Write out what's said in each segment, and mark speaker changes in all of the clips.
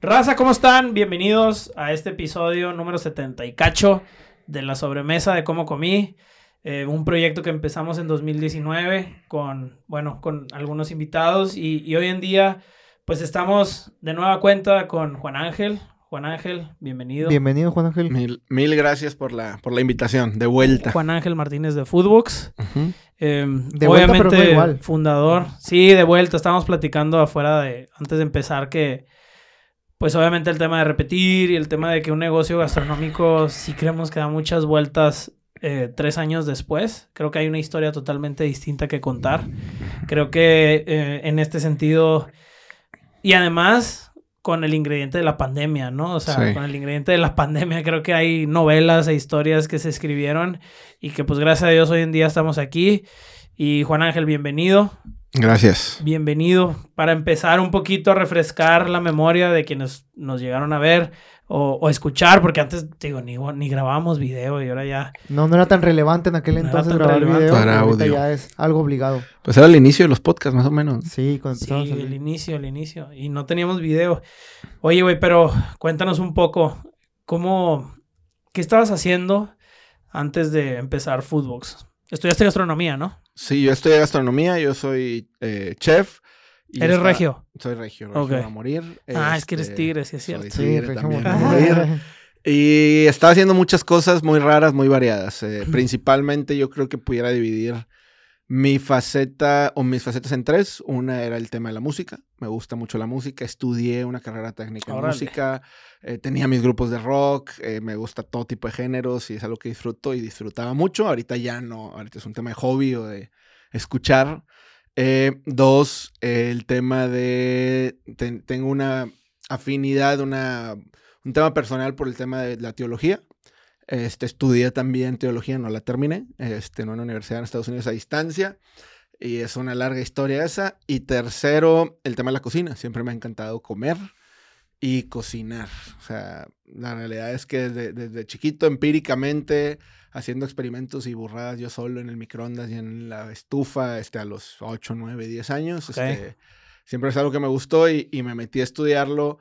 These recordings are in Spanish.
Speaker 1: Raza, ¿cómo están? Bienvenidos a este episodio número 70 y cacho de la sobremesa de cómo comí. Eh, un proyecto que empezamos en 2019 con, bueno, con algunos invitados y, y hoy en día pues estamos de nueva cuenta con Juan Ángel. Juan Ángel, bienvenido.
Speaker 2: Bienvenido, Juan Ángel.
Speaker 3: Mil, mil gracias por la, por la invitación, de vuelta.
Speaker 1: Juan Ángel Martínez de Foodbox. Eh,
Speaker 2: De vuelta, pero
Speaker 1: obviamente,
Speaker 2: no igual.
Speaker 1: fundador. Sí, de vuelta. Estábamos platicando afuera de, antes de empezar, que, pues obviamente el tema de repetir y el tema de que un negocio gastronómico sí creemos que da muchas vueltas eh, tres años después. Creo que hay una historia totalmente distinta que contar. Creo que eh, en este sentido, y además con el ingrediente de la pandemia, ¿no? O sea,
Speaker 3: Sí.
Speaker 1: con el ingrediente de la pandemia, creo que hay novelas e historias que se escribieron y que pues gracias a Dios hoy en día estamos aquí. Y Juan Ángel, bienvenido,
Speaker 3: Gracias.
Speaker 1: bienvenido. Para empezar un poquito a refrescar la memoria de quienes nos llegaron a ver o, o escuchar, porque antes, digo, ni, ni grabábamos video y ahora ya...
Speaker 2: No, no era tan relevante en aquel
Speaker 1: No
Speaker 2: entonces grabar
Speaker 1: relevante.
Speaker 2: video.
Speaker 3: Para audio.
Speaker 2: ya es algo obligado.
Speaker 3: Pues era el inicio de los podcasts, más o menos.
Speaker 2: Sí, cuando
Speaker 1: Sí, el inicio, el inicio. Y no teníamos video. Oye, güey, pero cuéntanos un poco, ¿cómo, qué estabas haciendo antes de empezar Foodbox? Estudiaste gastronomía, ¿no?
Speaker 3: Sí, yo estudié gastronomía, yo soy eh, chef. y
Speaker 1: ¿Eres
Speaker 3: está-
Speaker 1: regio?
Speaker 3: Soy regio, regio
Speaker 1: Ok.
Speaker 3: a morir.
Speaker 1: Ah, es que eres
Speaker 3: Este,
Speaker 1: tigre, sí es
Speaker 3: soy
Speaker 1: cierto.
Speaker 2: Sí,
Speaker 3: tigre
Speaker 2: Regio
Speaker 3: también
Speaker 2: Monterrey.
Speaker 3: a morir. Y estaba haciendo muchas cosas muy raras, muy variadas. Eh, principalmente yo creo que pudiera dividir mi faceta o mis facetas en tres. Una era el tema de la música. Me gusta mucho la música. Estudié una carrera técnica en música. eh, tenía mis grupos de rock. eh, me gusta todo tipo de géneros y es algo que disfruto y disfrutaba mucho. Ahorita ya no. Ahorita es un tema de hobby o de escuchar. Eh, dos, el tema de... ten- tengo una afinidad, una, un tema personal por el tema de la teología. Este, estudié también teología, no la terminé, este, en una universidad en Estados Unidos a distancia. Y es una larga historia esa. Y tercero, el tema de la cocina. Siempre me ha encantado comer y cocinar. O sea, la realidad es que desde, desde chiquito, empíricamente, haciendo experimentos y burradas yo solo en el microondas y en la estufa, este, a los 8, 9, 10 años.
Speaker 1: Ok.
Speaker 3: Este, siempre es algo que me gustó y, y me metí a estudiarlo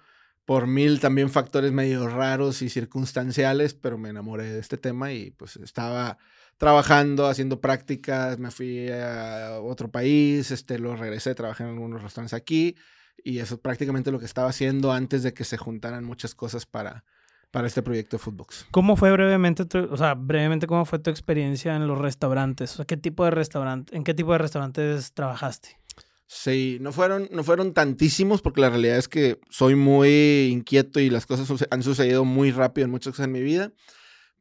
Speaker 3: por mil también factores medio raros y circunstanciales, pero me enamoré de este tema y pues estaba trabajando, haciendo prácticas, me fui a otro país, este, lo regresé, trabajé en algunos restaurantes aquí y eso es prácticamente lo que estaba haciendo antes de que se juntaran muchas cosas para, para este proyecto de Foodbox.
Speaker 1: ¿Cómo fue brevemente tu, o sea, brevemente cómo fue tu experiencia en los restaurantes? O sea, ¿qué tipo de restaurante, en qué tipo de restaurantes trabajaste?
Speaker 3: Sí, no fueron, no fueron tantísimos porque la realidad es que soy muy inquieto y las cosas han sucedido muy rápido en muchas cosas en mi vida,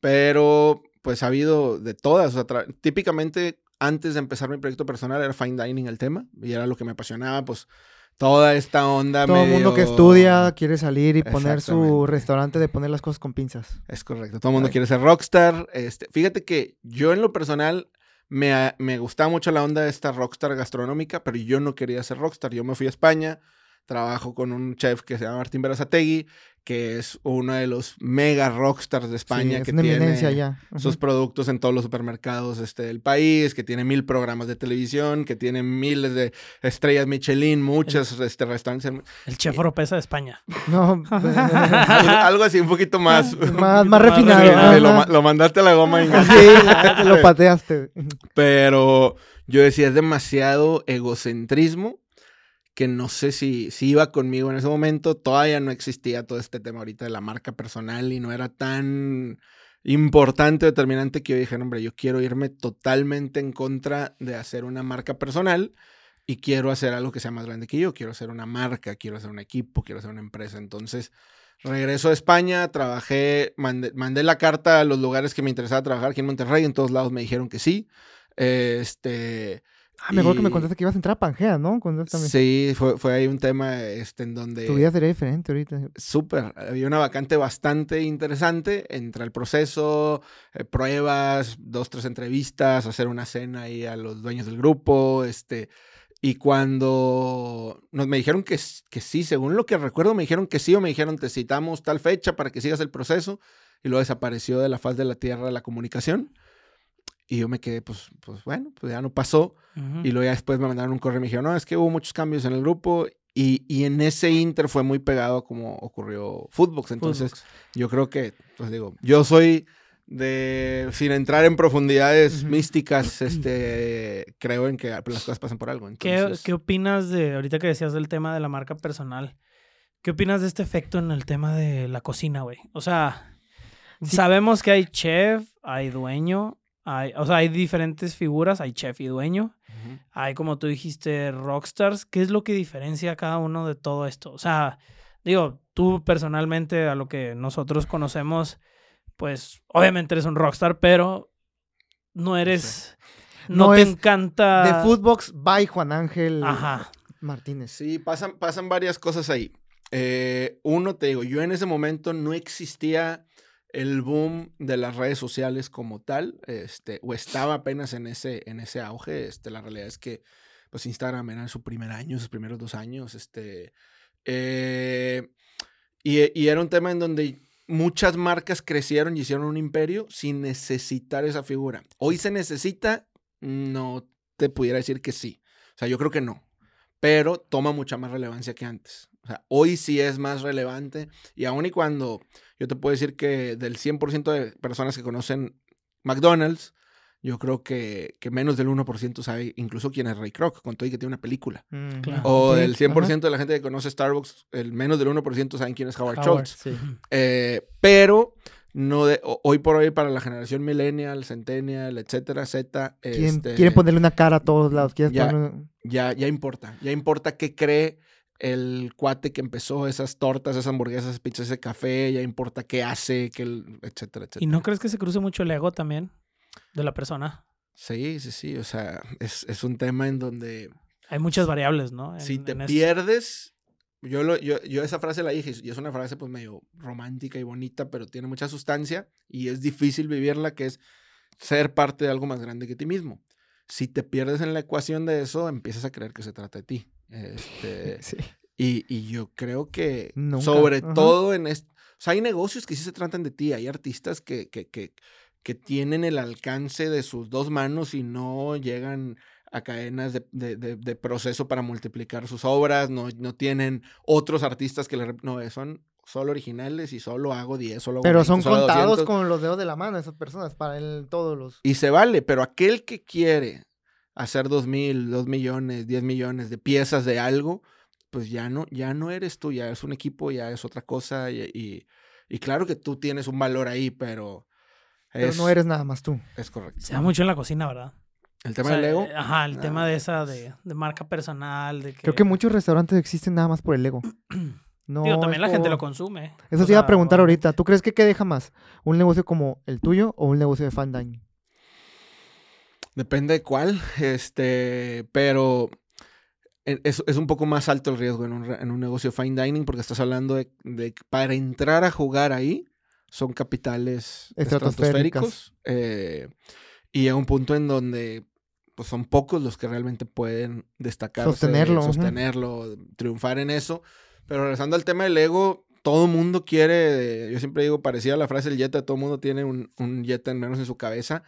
Speaker 3: pero pues ha habido de todas. o sea, típicamente antes de empezar mi proyecto personal era fine dining el tema y era lo que me apasionaba, pues toda esta onda.
Speaker 2: Todo el mundo que
Speaker 3: medio-
Speaker 2: estudia quiere salir y poner su restaurante de poner las cosas con pinzas.
Speaker 3: Es correcto. Todo el mundo
Speaker 2: Ay.
Speaker 3: quiere ser rockstar. Este, fíjate que yo en lo personal me, gustaba mucho la onda de esta rockstar gastronómica, pero yo no quería ser rockstar. Yo me fui a España, trabajo con un chef que se llama Martín Berazategui, que es uno de los mega rockstars de España
Speaker 2: Sí,
Speaker 3: que
Speaker 2: es
Speaker 3: tiene
Speaker 2: ya.
Speaker 3: Sus productos en todos los supermercados este, del país, que tiene mil programas de televisión, que tiene miles de estrellas Michelin, muchos este, restaurantes. en-
Speaker 1: El chef Oropesa de España.
Speaker 2: No,
Speaker 3: algo, algo así, un poquito más. un
Speaker 2: más,
Speaker 3: poquito
Speaker 2: más refinado.
Speaker 3: lo mandaste a la goma y
Speaker 2: Sí, lo pateaste.
Speaker 3: Pero yo decía, es demasiado egocentrismo que no sé si, si iba conmigo en ese momento. Todavía no existía todo este tema ahorita de la marca personal y no era tan importante determinante que yo dije, "No, hombre, yo quiero irme totalmente en contra de hacer una marca personal y quiero hacer algo que sea más grande que yo. Quiero hacer una marca, quiero hacer un equipo, quiero hacer una empresa. Entonces, regreso a España, trabajé, mandé, mandé la carta a los lugares que me interesaba trabajar aquí en Monterrey. En todos lados me dijeron que sí. Este.
Speaker 2: Ah, me acuerdo que me
Speaker 3: y-
Speaker 2: contaste que ibas a entrar a Pangea, ¿no?
Speaker 3: Sí, fue, fue ahí un tema este, en donde.
Speaker 2: Tu vida sería diferente ahorita.
Speaker 3: Súper. Había una vacante bastante interesante entre el proceso, eh, pruebas, dos, tres entrevistas, hacer una cena ahí a los dueños del grupo, este. Y cuando nos me dijeron que, que sí, según lo que recuerdo, me dijeron que sí o me dijeron te citamos tal fecha para que sigas el proceso y luego desapareció de la faz de la tierra la comunicación. Y yo me quedé, pues, pues bueno, pues ya no pasó. Y luego ya después me mandaron un correo y me dijeron, no, es que hubo muchos cambios en el grupo Y, y en ese inter fue muy pegado como ocurrió Footbox. Entonces,
Speaker 1: Footbox.
Speaker 3: yo creo que, pues digo, yo soy de, sin entrar en profundidades místicas, este, creo en que las cosas pasan por algo.
Speaker 1: ¿Qué,
Speaker 3: Entonces,
Speaker 1: qué opinas de, ahorita que decías del tema de la marca personal, qué opinas de este efecto en el tema de la cocina, güey? O sea,
Speaker 2: Sí.
Speaker 1: sabemos que hay chef, hay dueño, hay, o sea, hay diferentes figuras, hay chef y dueño, hay como tú dijiste, rockstars. ¿Qué es lo que diferencia a cada uno de todo esto? O sea, digo, tú personalmente, a lo que nosotros conocemos, pues obviamente eres un rockstar, pero no eres, no,
Speaker 2: No
Speaker 1: te
Speaker 2: es
Speaker 1: encanta...
Speaker 2: De Footbox, by Juan Ángel
Speaker 1: Ajá.
Speaker 2: Martínez.
Speaker 3: Sí, pasan, pasan varias cosas ahí. Eh, uno, te digo, yo en ese momento no existía el boom de las redes sociales como tal, este, o estaba apenas en ese, en ese auge. Este, la realidad es que pues Instagram era en su primer año, sus primeros dos años. Este, eh, y, y era un tema en donde muchas marcas crecieron y hicieron un imperio sin necesitar esa figura. Hoy se necesita, no te pudiera decir que sí. O sea, yo creo que no pero toma mucha más relevancia que antes. O sea, hoy sí es más relevante y aun y cuando yo te puedo decir que del 100% de personas que conocen McDonald's, yo creo que, que menos del 1% sabe incluso quién es Ray Kroc, con todo y que tiene una película.
Speaker 2: Mm,
Speaker 1: Claro.
Speaker 3: O
Speaker 2: sí,
Speaker 3: del 100%
Speaker 2: ajá.
Speaker 3: de la gente que conoce Starbucks, el menos del 1% saben quién es Howard,
Speaker 1: Howard,
Speaker 3: Schultz.
Speaker 2: Sí.
Speaker 3: Eh, pero no de, ho- hoy por hoy para la generación millennial, centennial, etcétera, Z,
Speaker 2: Quieren,
Speaker 3: este,
Speaker 2: quieren ponerle una cara a todos lados.
Speaker 3: Ya.
Speaker 2: ponerle-
Speaker 3: ya, ya importa. Ya importa qué cree el cuate que empezó esas tortas, esas hamburguesas, esas pizzas, ese café. Ya importa qué hace, qué, etcétera, etcétera.
Speaker 1: ¿Y no crees que se cruce mucho el ego también de la persona?
Speaker 3: Sí, sí, sí. O sea, es, es un tema en donde
Speaker 1: Hay muchas variables, ¿no? En-
Speaker 3: si te pierdes. Yo, lo, yo, yo esa frase la dije y es una frase pues medio romántica y bonita, pero tiene mucha sustancia y es difícil vivirla, que es ser parte de algo más grande que ti mismo. Si te pierdes en la ecuación de eso, empiezas a creer que se trata de ti. Este,
Speaker 2: Sí.
Speaker 3: Y, y yo creo que
Speaker 2: Nunca,
Speaker 3: sobre
Speaker 2: ajá.
Speaker 3: todo en este... O sea, hay negocios que sí se tratan de ti, hay artistas que, que, que, que tienen el alcance de sus dos manos y no llegan a cadenas de, de- de- de proceso para multiplicar sus obras, no, no tienen otros artistas que le... No, son solo originales y solo hago 10, solo hago
Speaker 2: Pero
Speaker 3: 20,
Speaker 2: son
Speaker 3: solo
Speaker 2: contados
Speaker 3: 200.
Speaker 2: con los dedos de la mano esas personas para él, todos los...
Speaker 3: Y se vale, pero aquel que quiere hacer dos mil, dos millones, diez millones de piezas de algo, pues ya no, ya no eres tú, ya es un equipo, ya es otra cosa. Y, y, y claro que tú tienes un valor ahí, pero,
Speaker 2: Pero
Speaker 3: es,
Speaker 2: no eres nada más tú.
Speaker 3: es correcto.
Speaker 1: Se da mucho en la cocina, ¿verdad?
Speaker 3: El
Speaker 1: O
Speaker 3: tema
Speaker 1: sea,
Speaker 3: del ego.
Speaker 1: Ajá, el
Speaker 3: Ah,
Speaker 1: tema de esa de, de marca personal, de que...
Speaker 2: Creo que muchos restaurantes existen nada más por el ego. No,
Speaker 1: Digo, también la gente lo consume.
Speaker 2: Eso
Speaker 1: O
Speaker 2: te iba a preguntar ahorita. ¿Tú crees que qué deja más? ¿Un negocio como el tuyo o un negocio de fan dining?
Speaker 3: Depende de cuál, este, pero e- es, es un poco más alto el riesgo en un, en un negocio fine dining porque estás hablando de, de que para entrar a jugar ahí son capitales estratosféricos eh, y a un punto en donde pues son pocos los que realmente pueden destacarse,
Speaker 2: Sostenerlo,
Speaker 3: sostenerlo, triunfar en eso. Pero regresando al tema del ego, todo mundo quiere, yo siempre digo, parecía la frase del Jetta, todo mundo tiene un, un Jetta en menos en su cabeza.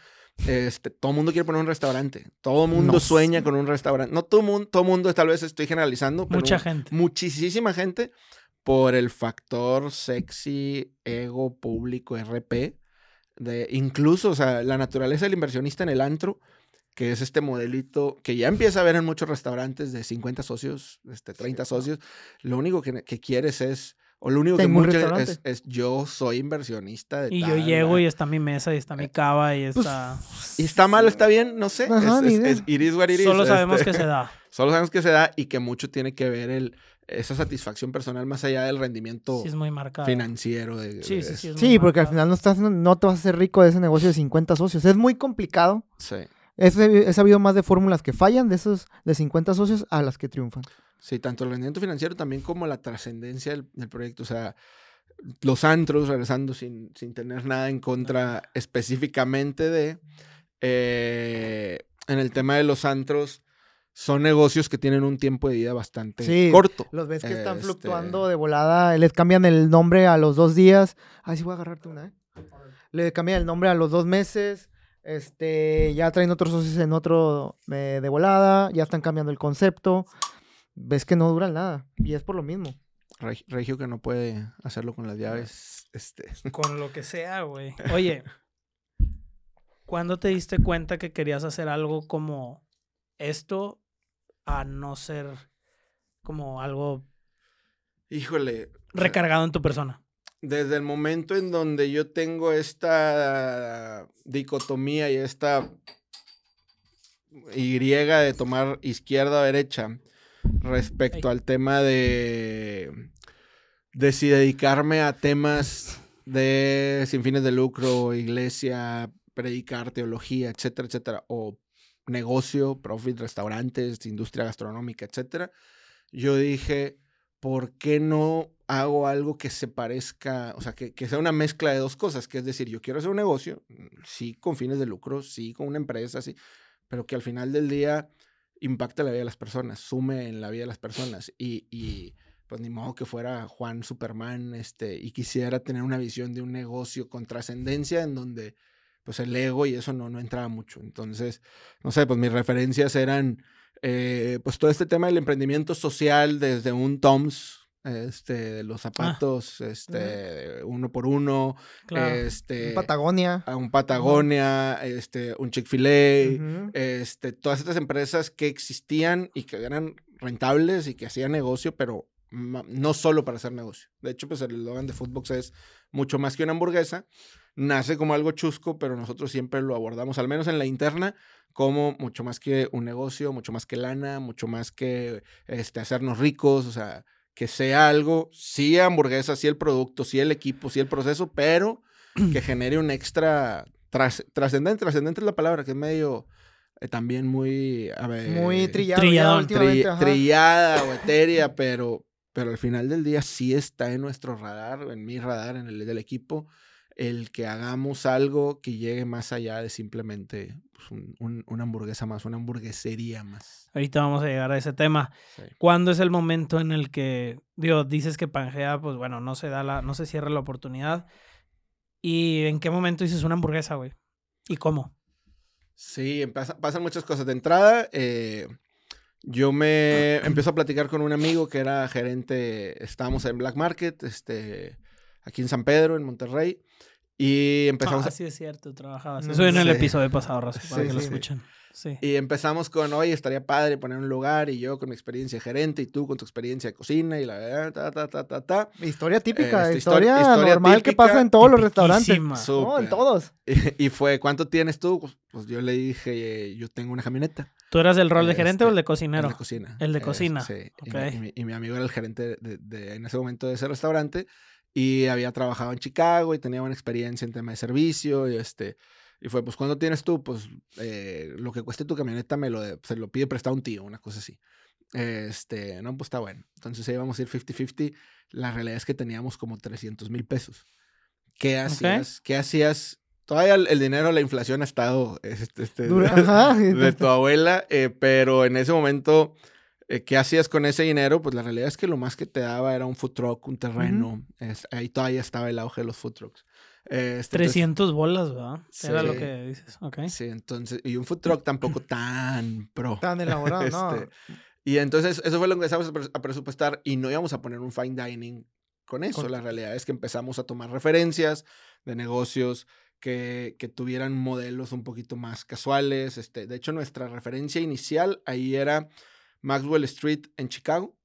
Speaker 3: Este, todo mundo quiere poner un restaurante. Todo mundo
Speaker 2: No
Speaker 3: sueña con un restaurante. No todo mundo, todo mundo, tal vez estoy generalizando, pero
Speaker 1: Mucha gente.
Speaker 3: muchísima gente por el factor sexy, ego, público, RP. De, incluso, o sea, la naturaleza del inversionista en el antro, que es este modelito que ya empieza a ver en muchos restaurantes de 50 socios, este, 30 socios. Lo único que, que quieres es, o lo único que
Speaker 2: Tengo
Speaker 3: mucho es, es yo soy inversionista de
Speaker 1: Y yo llego
Speaker 3: ¿verdad?
Speaker 1: y está mi mesa y está mi cava y
Speaker 2: Pues,
Speaker 1: está...
Speaker 3: Y está mal, está bien, no sé.
Speaker 2: Ajá,
Speaker 3: es,
Speaker 2: ni
Speaker 3: es,
Speaker 2: idea.
Speaker 3: es it is what it is,
Speaker 1: Solo sabemos
Speaker 3: este,
Speaker 1: que se da.
Speaker 3: Solo sabemos que se da y que mucho tiene que ver el, esa satisfacción personal más allá del rendimiento
Speaker 1: Sí, es muy marcado.
Speaker 3: financiero. De,
Speaker 1: Sí,
Speaker 3: de
Speaker 1: sí, sí.
Speaker 2: Sí, porque al final no, estás, no te vas a hacer rico de ese negocio de 50 socios. Es muy complicado.
Speaker 3: Sí.
Speaker 2: He, he sabido más de fórmulas que fallan de esos de 50 socios a las que triunfan.
Speaker 3: Sí, tanto el rendimiento financiero también como la trascendencia del, del proyecto. O sea, los antros, regresando sin, sin tener nada en contra específicamente de... eh, en el tema de los antros, son negocios que tienen un tiempo de vida bastante
Speaker 2: Sí,
Speaker 3: corto.
Speaker 2: Los ves que están
Speaker 3: Este-
Speaker 2: fluctuando de volada. Les cambian el nombre a los dos días. Ay, sí voy a agarrarte una, ¿eh? Le cambian el nombre a los dos meses. Este, ya traen otros socios en otro eh, de volada. Ya están cambiando el concepto. Ves que no duran nada. Y es por lo mismo.
Speaker 3: Reg- Regio que no puede hacerlo con las llaves. Este.
Speaker 1: Con lo que sea, güey. Oye, ¿cuándo te diste cuenta que querías hacer algo como esto a no ser como algo
Speaker 3: Híjole.
Speaker 1: recargado en tu persona?
Speaker 3: Desde el momento en donde yo tengo esta dicotomía y esta Y de tomar izquierda o derecha respecto al tema de, de si dedicarme a temas de sin fines de lucro, iglesia, predicar, teología, etcétera, etcétera, o negocio, profit, restaurantes, industria gastronómica, etcétera. Yo dije, ¿por qué no hago algo que se parezca, o sea, que, que sea una mezcla de dos cosas? Que es decir, yo quiero hacer un negocio, mm, sí con fines de lucro, sí con una empresa, sí, pero que al final del día impacte la vida de las personas, sume en la vida de las personas y, y pues ni modo que fuera Juan Superman este, y quisiera tener una visión de un negocio con trascendencia en donde pues el ego y eso no, no entraba mucho. Entonces, no sé, pues mis referencias eran eh, pues todo este tema del emprendimiento social desde un Toms, este, los zapatos, este, uno por uno,
Speaker 1: Claro.
Speaker 3: este,
Speaker 2: En Patagonia.
Speaker 3: a un Patagonia, este, un Chick-fil-A, este, todas estas empresas que existían y que eran rentables y que hacían negocio, pero no solo para hacer negocio. De hecho, pues el eslogan de Foodbox es mucho más que una hamburguesa. Nace como algo chusco, pero nosotros siempre lo abordamos, al menos en la interna, como mucho más que un negocio, mucho más que lana, mucho más que este, hacernos ricos, o sea, que sea algo, sí hamburguesa, sí el producto, sí el equipo, sí el proceso, pero que genere un extra tras- trascendente. Trascendente es la palabra, que es medio eh, también muy... a ver,
Speaker 2: Muy trillado. Últimamente,
Speaker 3: tri- trillada o etérea, pero, pero al final del día sí está en nuestro radar, en mi radar, en el del equipo, el que hagamos algo que llegue más allá de simplemente pues, un- un- una hamburguesa más, una hamburguesería más.
Speaker 1: Ahorita vamos a llegar a ese tema.
Speaker 3: Sí.
Speaker 1: ¿Cuándo es el momento en el que, digo, dices que Pangea, pues bueno, no se da la, no se cierra la oportunidad? ¿Y en qué momento dices una hamburguesa, güey? ¿Y cómo?
Speaker 3: Sí, empasa- pasan muchas cosas. De entrada, eh, yo me empiezo a platicar con un amigo que era gerente, estábamos en Black Market, este, aquí en San Pedro, en Monterrey, y empezamos
Speaker 1: ah,
Speaker 3: a-
Speaker 1: sí es cierto, trabajabas.
Speaker 2: No,
Speaker 1: Eso en el
Speaker 3: sí.
Speaker 1: episodio pasado, Raza, para
Speaker 2: Sí,
Speaker 1: que lo
Speaker 2: sí.
Speaker 1: escuchen. Sí.
Speaker 3: Y empezamos con, oye, estaría padre poner un lugar y yo con mi experiencia de gerente y tú con tu experiencia de cocina y la verdad, ta, ta, ta, ta, ta.
Speaker 2: Historia típica,
Speaker 3: Este, histo-
Speaker 2: historia,
Speaker 3: historia
Speaker 2: normal que
Speaker 3: típica,
Speaker 2: pasa en todos los restaurantes. No, en todos.
Speaker 3: Y, y fue, ¿cuánto tienes tú? Pues, pues yo le dije, eh, yo tengo una camioneta.
Speaker 1: ¿Tú eras el rol de gerente o el de
Speaker 3: El
Speaker 1: cocinero?
Speaker 3: de cocina.
Speaker 1: El de
Speaker 3: Eh,
Speaker 1: cocina,
Speaker 3: sí. Y,
Speaker 1: ok.
Speaker 3: mi, y mi- y mi amigo era el gerente de, de- en ese momento de ese restaurante y había trabajado en Chicago y tenía buena experiencia en tema de servicio y este... Y fue, pues, ¿cuándo tienes tú? Pues, eh, lo que cueste tu camioneta me lo, de- se lo pide prestado un tío, una cosa así. Este, no, pues está bueno. Entonces ahí íbamos a ir 50-50. La realidad es que teníamos como 300 mil pesos. ¿Qué hacías? ¿Qué hacías? Todavía el, el dinero, la inflación ha estado este, este,
Speaker 2: ajá.
Speaker 3: de tu abuela, eh, pero en ese momento, eh, ¿qué hacías con ese dinero? Pues la realidad es que lo más que te daba era un food truck, un terreno. es- ahí todavía estaba el auge de los food trucks. Eh, este, entonces-
Speaker 1: 300 bolas, ¿verdad? Era lo que dices. Ok.
Speaker 3: Sí, entonces, y un food truck tampoco tan pro.
Speaker 2: Tan elaborado, ¿no?
Speaker 3: Este, Y entonces, eso fue lo que empezamos a pres- a presupuestar y no íbamos a poner un fine dining con eso.
Speaker 2: Con-
Speaker 3: La realidad es que empezamos a tomar referencias de negocios que, que tuvieran modelos un poquito más casuales. Este, de hecho, nuestra referencia inicial ahí era Maxwell Street en Chicago,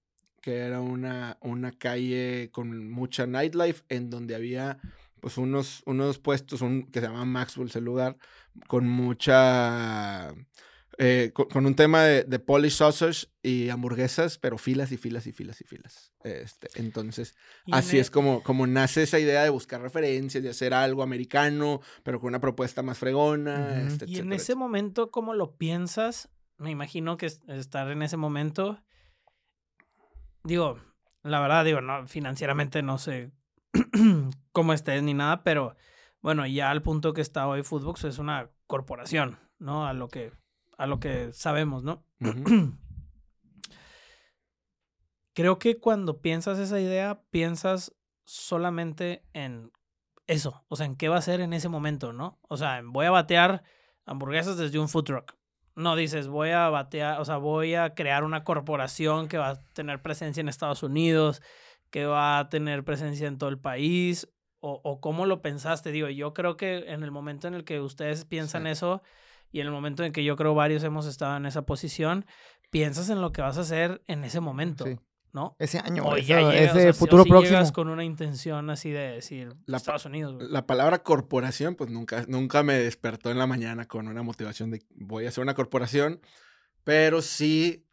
Speaker 3: que era una, una calle con mucha nightlife en donde había pues unos, unos puestos un, que se llamaban Maxwell, el lugar, con mucha eh, con, con un tema de, de Polish sausage y hamburguesas, pero filas y filas y filas y filas. Este, entonces,
Speaker 1: Y
Speaker 3: así es como, como nace esa idea de buscar referencias, de hacer algo americano, pero con una propuesta más fregona. Este,
Speaker 1: Y en
Speaker 3: etcétera,
Speaker 1: ese momento, ¿cómo lo piensas? Me imagino que es- estar en ese momento. Digo, la verdad, digo, no, financieramente no sé cómo estés ni nada, pero bueno, ya al punto que está hoy Foodbox es una corporación, ¿no? A lo que, a lo que sabemos, ¿no? Creo que cuando piensas esa idea, piensas solamente en eso, o sea, en qué va a ser en ese momento, ¿no? O sea, voy a batear hamburguesas desde un food truck. No dices, voy a batear, o sea, voy a crear una corporación que va a tener presencia en Estados Unidos, que va a tener presencia en todo el país, o, o cómo lo pensaste. Digo, yo creo que en el momento en el que ustedes piensan
Speaker 3: Sí.
Speaker 1: eso y en el momento en que yo creo varios hemos estado en esa posición, piensas en lo que vas a hacer en ese momento,
Speaker 2: Sí.
Speaker 1: ¿No?
Speaker 2: Ese año,
Speaker 1: O
Speaker 2: ese,
Speaker 1: llegas, o
Speaker 2: ese
Speaker 1: sea, si- o
Speaker 2: futuro
Speaker 1: si
Speaker 2: próximo.
Speaker 1: llegas con una intención así de decir
Speaker 3: La
Speaker 1: Estados Unidos, güey.
Speaker 3: La palabra corporación, pues nunca, nunca me despertó en la mañana con una motivación de voy a hacer una corporación, pero sí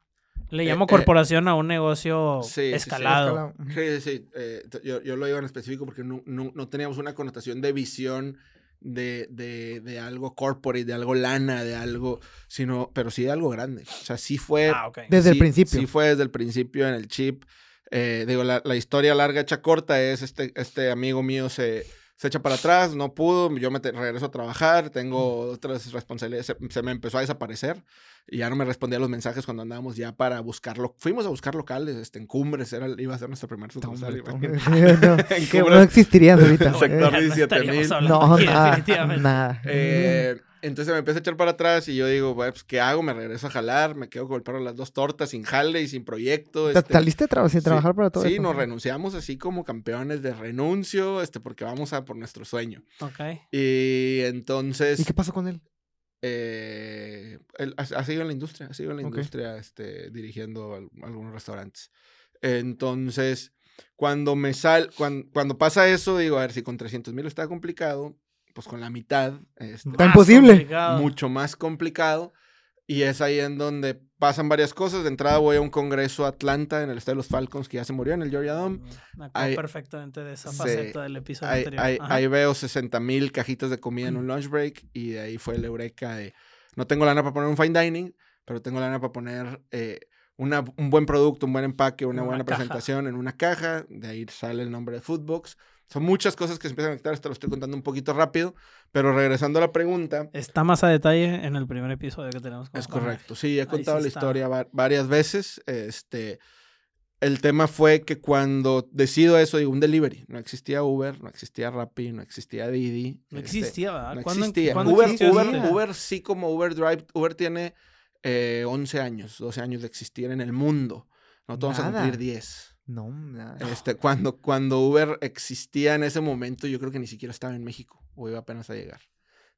Speaker 1: Le
Speaker 3: eh,
Speaker 1: llamo
Speaker 3: eh,
Speaker 1: corporación a un negocio
Speaker 3: sí, sí, sí.
Speaker 1: escalado.
Speaker 2: Escalado.
Speaker 3: Sí, sí, sí. eh, yo, yo lo digo en específico porque no, no- no teníamos una connotación de visión de, de, de algo corporate, de algo lana, de algo, sino, pero sí de algo grande. O sea, sí fue...
Speaker 1: Ah.
Speaker 2: Desde el principio.
Speaker 3: Sí fue desde el principio en el chip. Eh, digo, la, la historia larga hecha corta es este, este amigo mío se, se echa para atrás, no pudo, yo me regreso a trabajar, tengo otras responsabilidades, se, se me empezó a desaparecer y ya no me respondía los mensajes cuando andábamos ya para buscarlo. Fuimos a buscar locales, este, en Cumbres, era, iba a ser nuestra primera sucursal.
Speaker 2: No,
Speaker 3: En
Speaker 2: que
Speaker 3: Cumbres.
Speaker 2: no existirían ahorita.
Speaker 3: Sector
Speaker 2: eh.
Speaker 1: Ya no
Speaker 3: 17,000.
Speaker 1: estaríamos hablando
Speaker 2: No, nada,
Speaker 1: definitivamente.
Speaker 2: nada.
Speaker 3: Eh, entonces me empecé a echar para atrás y yo digo, "Bueno, pues, ¿qué hago? Me regreso a jalar, me quedo con el perro de las dos tortas, sin jale y sin proyecto.
Speaker 2: ¿Te
Speaker 3: este,
Speaker 2: saliste a tra- sin
Speaker 3: sí,
Speaker 2: trabajar para todo
Speaker 3: Sí, nos renunciamos así como campeones de renuncio, este, porque vamos a por nuestro sueño.
Speaker 1: Ok.
Speaker 3: Y entonces,
Speaker 2: ¿Y qué pasó con él?
Speaker 3: eh, él ha, ha seguido en la industria, ha seguido en la industria, este, dirigiendo al- algunos restaurantes. Entonces, cuando me sal, cuando, cuando pasa eso, digo, a ver, si con 300 mil está complicado, pues con la mitad, este,
Speaker 2: Está
Speaker 1: Más
Speaker 2: imposible.
Speaker 1: complicado.
Speaker 3: mucho más complicado. Y es ahí en donde pasan varias cosas. De entrada voy a un congreso a Atlanta en el estadio de los Falcons, que ya se murió en el Georgia Dome.
Speaker 1: Me acuerdo
Speaker 3: Ahí-
Speaker 1: perfectamente de esa
Speaker 3: Sí.
Speaker 1: faceta del episodio
Speaker 3: Ahí,
Speaker 1: anterior.
Speaker 3: ahí- veo 60 mil cajitas de comida en un lunch break y de ahí fue el eureka de, no tengo lana para poner un fine dining, pero tengo lana para poner eh, una- un buen producto, un buen empaque, una
Speaker 1: En una
Speaker 3: buena
Speaker 1: caja.
Speaker 3: presentación en una caja. De ahí sale el nombre de Foodbox. Son muchas cosas que se empiezan a conectar, esto lo estoy contando un poquito rápido, pero regresando a la pregunta,
Speaker 1: Está más a detalle en el primer episodio que tenemos. con
Speaker 3: Es
Speaker 1: Juan
Speaker 3: correcto, sí, he contado
Speaker 1: sí
Speaker 3: la
Speaker 1: está.
Speaker 3: historia va- varias veces. Este, el tema fue que cuando decido eso, digo, un delivery. No existía Uber, no existía Rappi, no existía Didi.
Speaker 1: No
Speaker 3: este,
Speaker 1: existía, ¿verdad?
Speaker 3: no
Speaker 1: ¿Cuándo-
Speaker 3: existía.
Speaker 1: cuándo
Speaker 3: Uber,
Speaker 1: existió
Speaker 3: Uber? Uber sí como Uber Drive. Uber tiene eh, 11 años, 12 años de existir en el mundo. Nosotros vamos a cumplir 10.
Speaker 2: No, nada.
Speaker 3: Este, cuando, cuando Uber existía en ese momento, yo creo que ni siquiera estaba en México o iba apenas a llegar.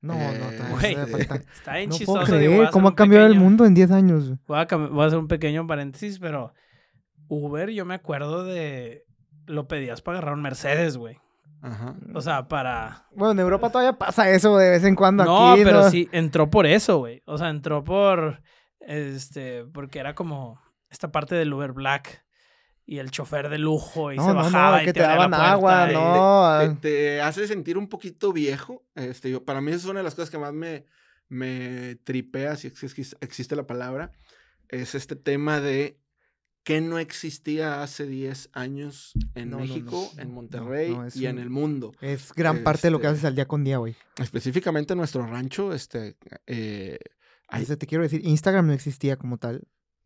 Speaker 2: No, no,
Speaker 3: Eh,
Speaker 2: todavía
Speaker 1: Güey. Está bien
Speaker 2: No
Speaker 1: chistoso.
Speaker 2: puedo creer cómo ha cambiado el mundo en 10 años.
Speaker 1: Voy a, cam- voy a hacer un pequeño paréntesis, pero Uber, yo me acuerdo de. Lo pedías para agarrar un Mercedes, güey.
Speaker 3: Ajá.
Speaker 1: O sea, para.
Speaker 2: Bueno, en Europa todavía pasa eso de vez en cuando.
Speaker 1: No,
Speaker 2: aquí,
Speaker 1: pero
Speaker 2: ¿no?
Speaker 1: sí, entró por eso, güey. O sea, entró por. Este. Porque era como esta parte del Uber Black. Y el chofer de lujo. Y
Speaker 2: No,
Speaker 1: se
Speaker 2: no,
Speaker 1: bajaba
Speaker 2: no,
Speaker 1: y
Speaker 2: que
Speaker 1: te,
Speaker 2: te daban agua,
Speaker 1: y-
Speaker 2: no.
Speaker 3: te, te hace sentir un poquito viejo. Este, yo- para mí es una de las cosas que más me, me tripea, si exis- existe la palabra, es este tema de que no existía hace 10 años en
Speaker 2: No, no, no,
Speaker 3: México,
Speaker 2: no,
Speaker 3: en
Speaker 2: no,
Speaker 3: Monterrey
Speaker 2: no,
Speaker 3: y en
Speaker 2: un-
Speaker 3: el mundo.
Speaker 2: Es gran parte de lo que
Speaker 3: Este-
Speaker 2: haces al día con día, güey.
Speaker 3: Específicamente en nuestro rancho, este, eh, hay-
Speaker 2: O sea, te quiero decir, Instagram no existía como tal.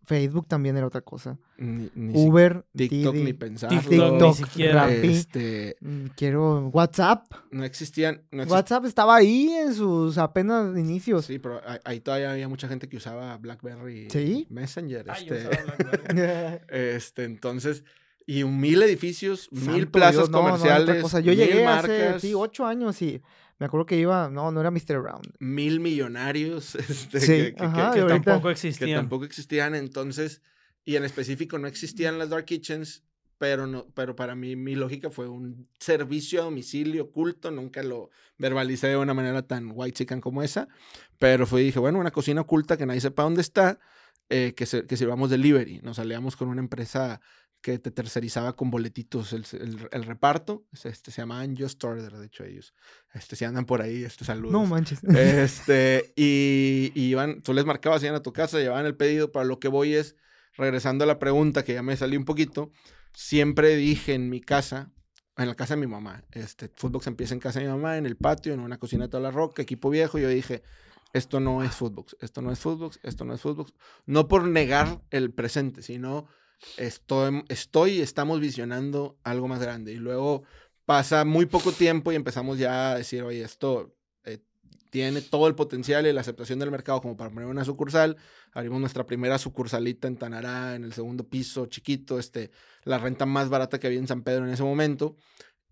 Speaker 2: Facebook también era otra cosa.
Speaker 3: ni, ni si-
Speaker 2: Uber,
Speaker 3: TikTok
Speaker 2: Didi,
Speaker 3: ni pensarlo.
Speaker 1: TikTok, ni siquiera.
Speaker 2: Rappi.
Speaker 3: Este,
Speaker 2: mm, quiero WhatsApp.
Speaker 3: no existían, no exist-
Speaker 2: WhatsApp estaba ahí en sus apenas inicios.
Speaker 3: Sí, pero ahí- todavía había mucha gente que usaba BlackBerry
Speaker 2: ¿Sí?
Speaker 3: Messenger.
Speaker 1: Ay, yo
Speaker 3: este,
Speaker 1: BlackBerry.
Speaker 3: este, entonces, y mil edificios, mil plazas
Speaker 2: Dios, no, no, era otra
Speaker 3: comerciales,
Speaker 2: cosa. Yo
Speaker 3: mil
Speaker 2: llegué hace
Speaker 3: marcas,
Speaker 2: sí, ocho años y me acuerdo que iba, no, no era Mr. Brown.
Speaker 3: mil millonarios, este,
Speaker 2: Sí,
Speaker 3: que, que-
Speaker 2: ajá,
Speaker 3: que-
Speaker 2: y
Speaker 3: que
Speaker 2: ahorita-
Speaker 1: Tampoco
Speaker 3: que
Speaker 1: existían.
Speaker 3: tampoco existían. Entonces, y en específico no existían las dark kitchens, pero no, pero para mí mi lógica fue un servicio a domicilio oculto, nunca lo verbalicé de una manera tan white chicken como esa, pero fue dije, bueno, una cocina oculta que nadie sepa dónde está, eh, que, se- que sirvamos delivery. Nos aliamos con una empresa que te tercerizaba con boletitos el, el- el reparto, este, se llamaban Just Order, de hecho ellos, este, si andan por ahí, este, saludos.
Speaker 2: No manches.
Speaker 3: Este, y, y iban, tú les marcabas, iban a tu casa, llevaban el pedido. Para lo que voy es, regresando a la pregunta que ya me salí un poquito, siempre dije en mi casa, en la casa de mi mamá, este, Footbox empieza en casa de mi mamá, en el patio, en una cocina de toda la roca, equipo viejo. Yo dije, esto no es Footbox, esto no es Footbox, esto no es Footbox. No por negar el presente, sino estoy, estoy estamos visionando algo más grande. Y luego pasa muy poco tiempo y empezamos ya a decir, oye, esto eh, tiene todo el potencial y la aceptación del mercado como para poner una sucursal. Abrimos nuestra primera sucursalita en Tanará, en el segundo piso, chiquito, este, la renta más barata que había en San Pedro en ese momento.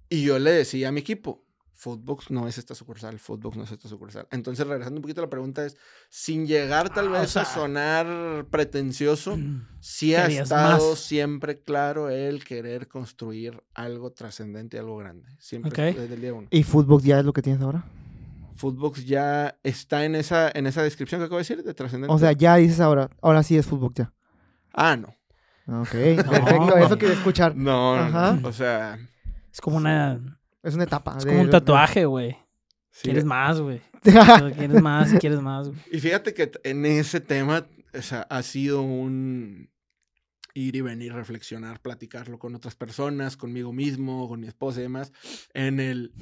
Speaker 3: Y yo le decía a mi equipo, Footbox no es esta sucursal, Footbox no es esta sucursal. Entonces, regresando un poquito a la pregunta es, sin llegar tal
Speaker 1: Ah, o
Speaker 3: vez
Speaker 1: sea,
Speaker 3: a sonar pretencioso,
Speaker 1: Mm.
Speaker 3: sí ha estado
Speaker 1: más.
Speaker 3: siempre claro el querer construir algo trascendente algo grande. Siempre
Speaker 1: Ok.
Speaker 3: desde el día uno.
Speaker 2: ¿Y Footbox ya es lo que tienes ahora?
Speaker 3: Footbox ya está en esa, en esa descripción que acabo de decir de trascendente.
Speaker 2: O sea, ya dices ahora, ahora sí es Footbox ya.
Speaker 3: Ah, no.
Speaker 2: Ok, perfecto, eso quería escuchar.
Speaker 3: No, no,
Speaker 2: Ajá.
Speaker 3: no. O sea,
Speaker 1: Es como una.
Speaker 2: Es una etapa.
Speaker 1: Es
Speaker 2: de-
Speaker 1: como un tatuaje, güey.
Speaker 3: sí.
Speaker 1: Quieres más, güey. Quieres más y quieres más, güey.
Speaker 3: Y fíjate que en ese tema o sea, ha sido un ir y venir, reflexionar, platicarlo con otras personas, conmigo mismo, con mi esposa y demás, en el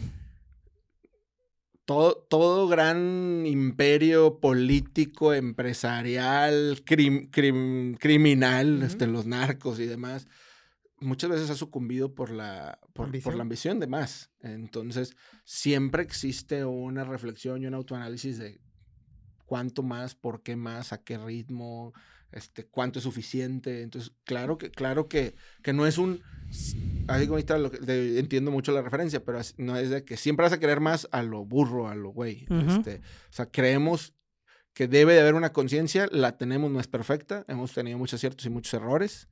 Speaker 3: todo, todo gran imperio político, empresarial, crim- crim- criminal, este, los narcos y demás, muchas veces ha sucumbido por la, por, por
Speaker 2: Ambición.
Speaker 3: la ambición de más. Entonces, siempre existe una reflexión y un autoanálisis de cuánto más, por qué más, a qué ritmo, este, cuánto es suficiente. Entonces, claro que, claro que, que no es un, como ahorita lo que- de- entiendo mucho la referencia, pero no es de que siempre vas a querer más a lo burro, a lo güey. Este, o sea, creemos que debe de haber una conciencia, la tenemos, no es perfecta, hemos tenido muchos aciertos y muchos errores.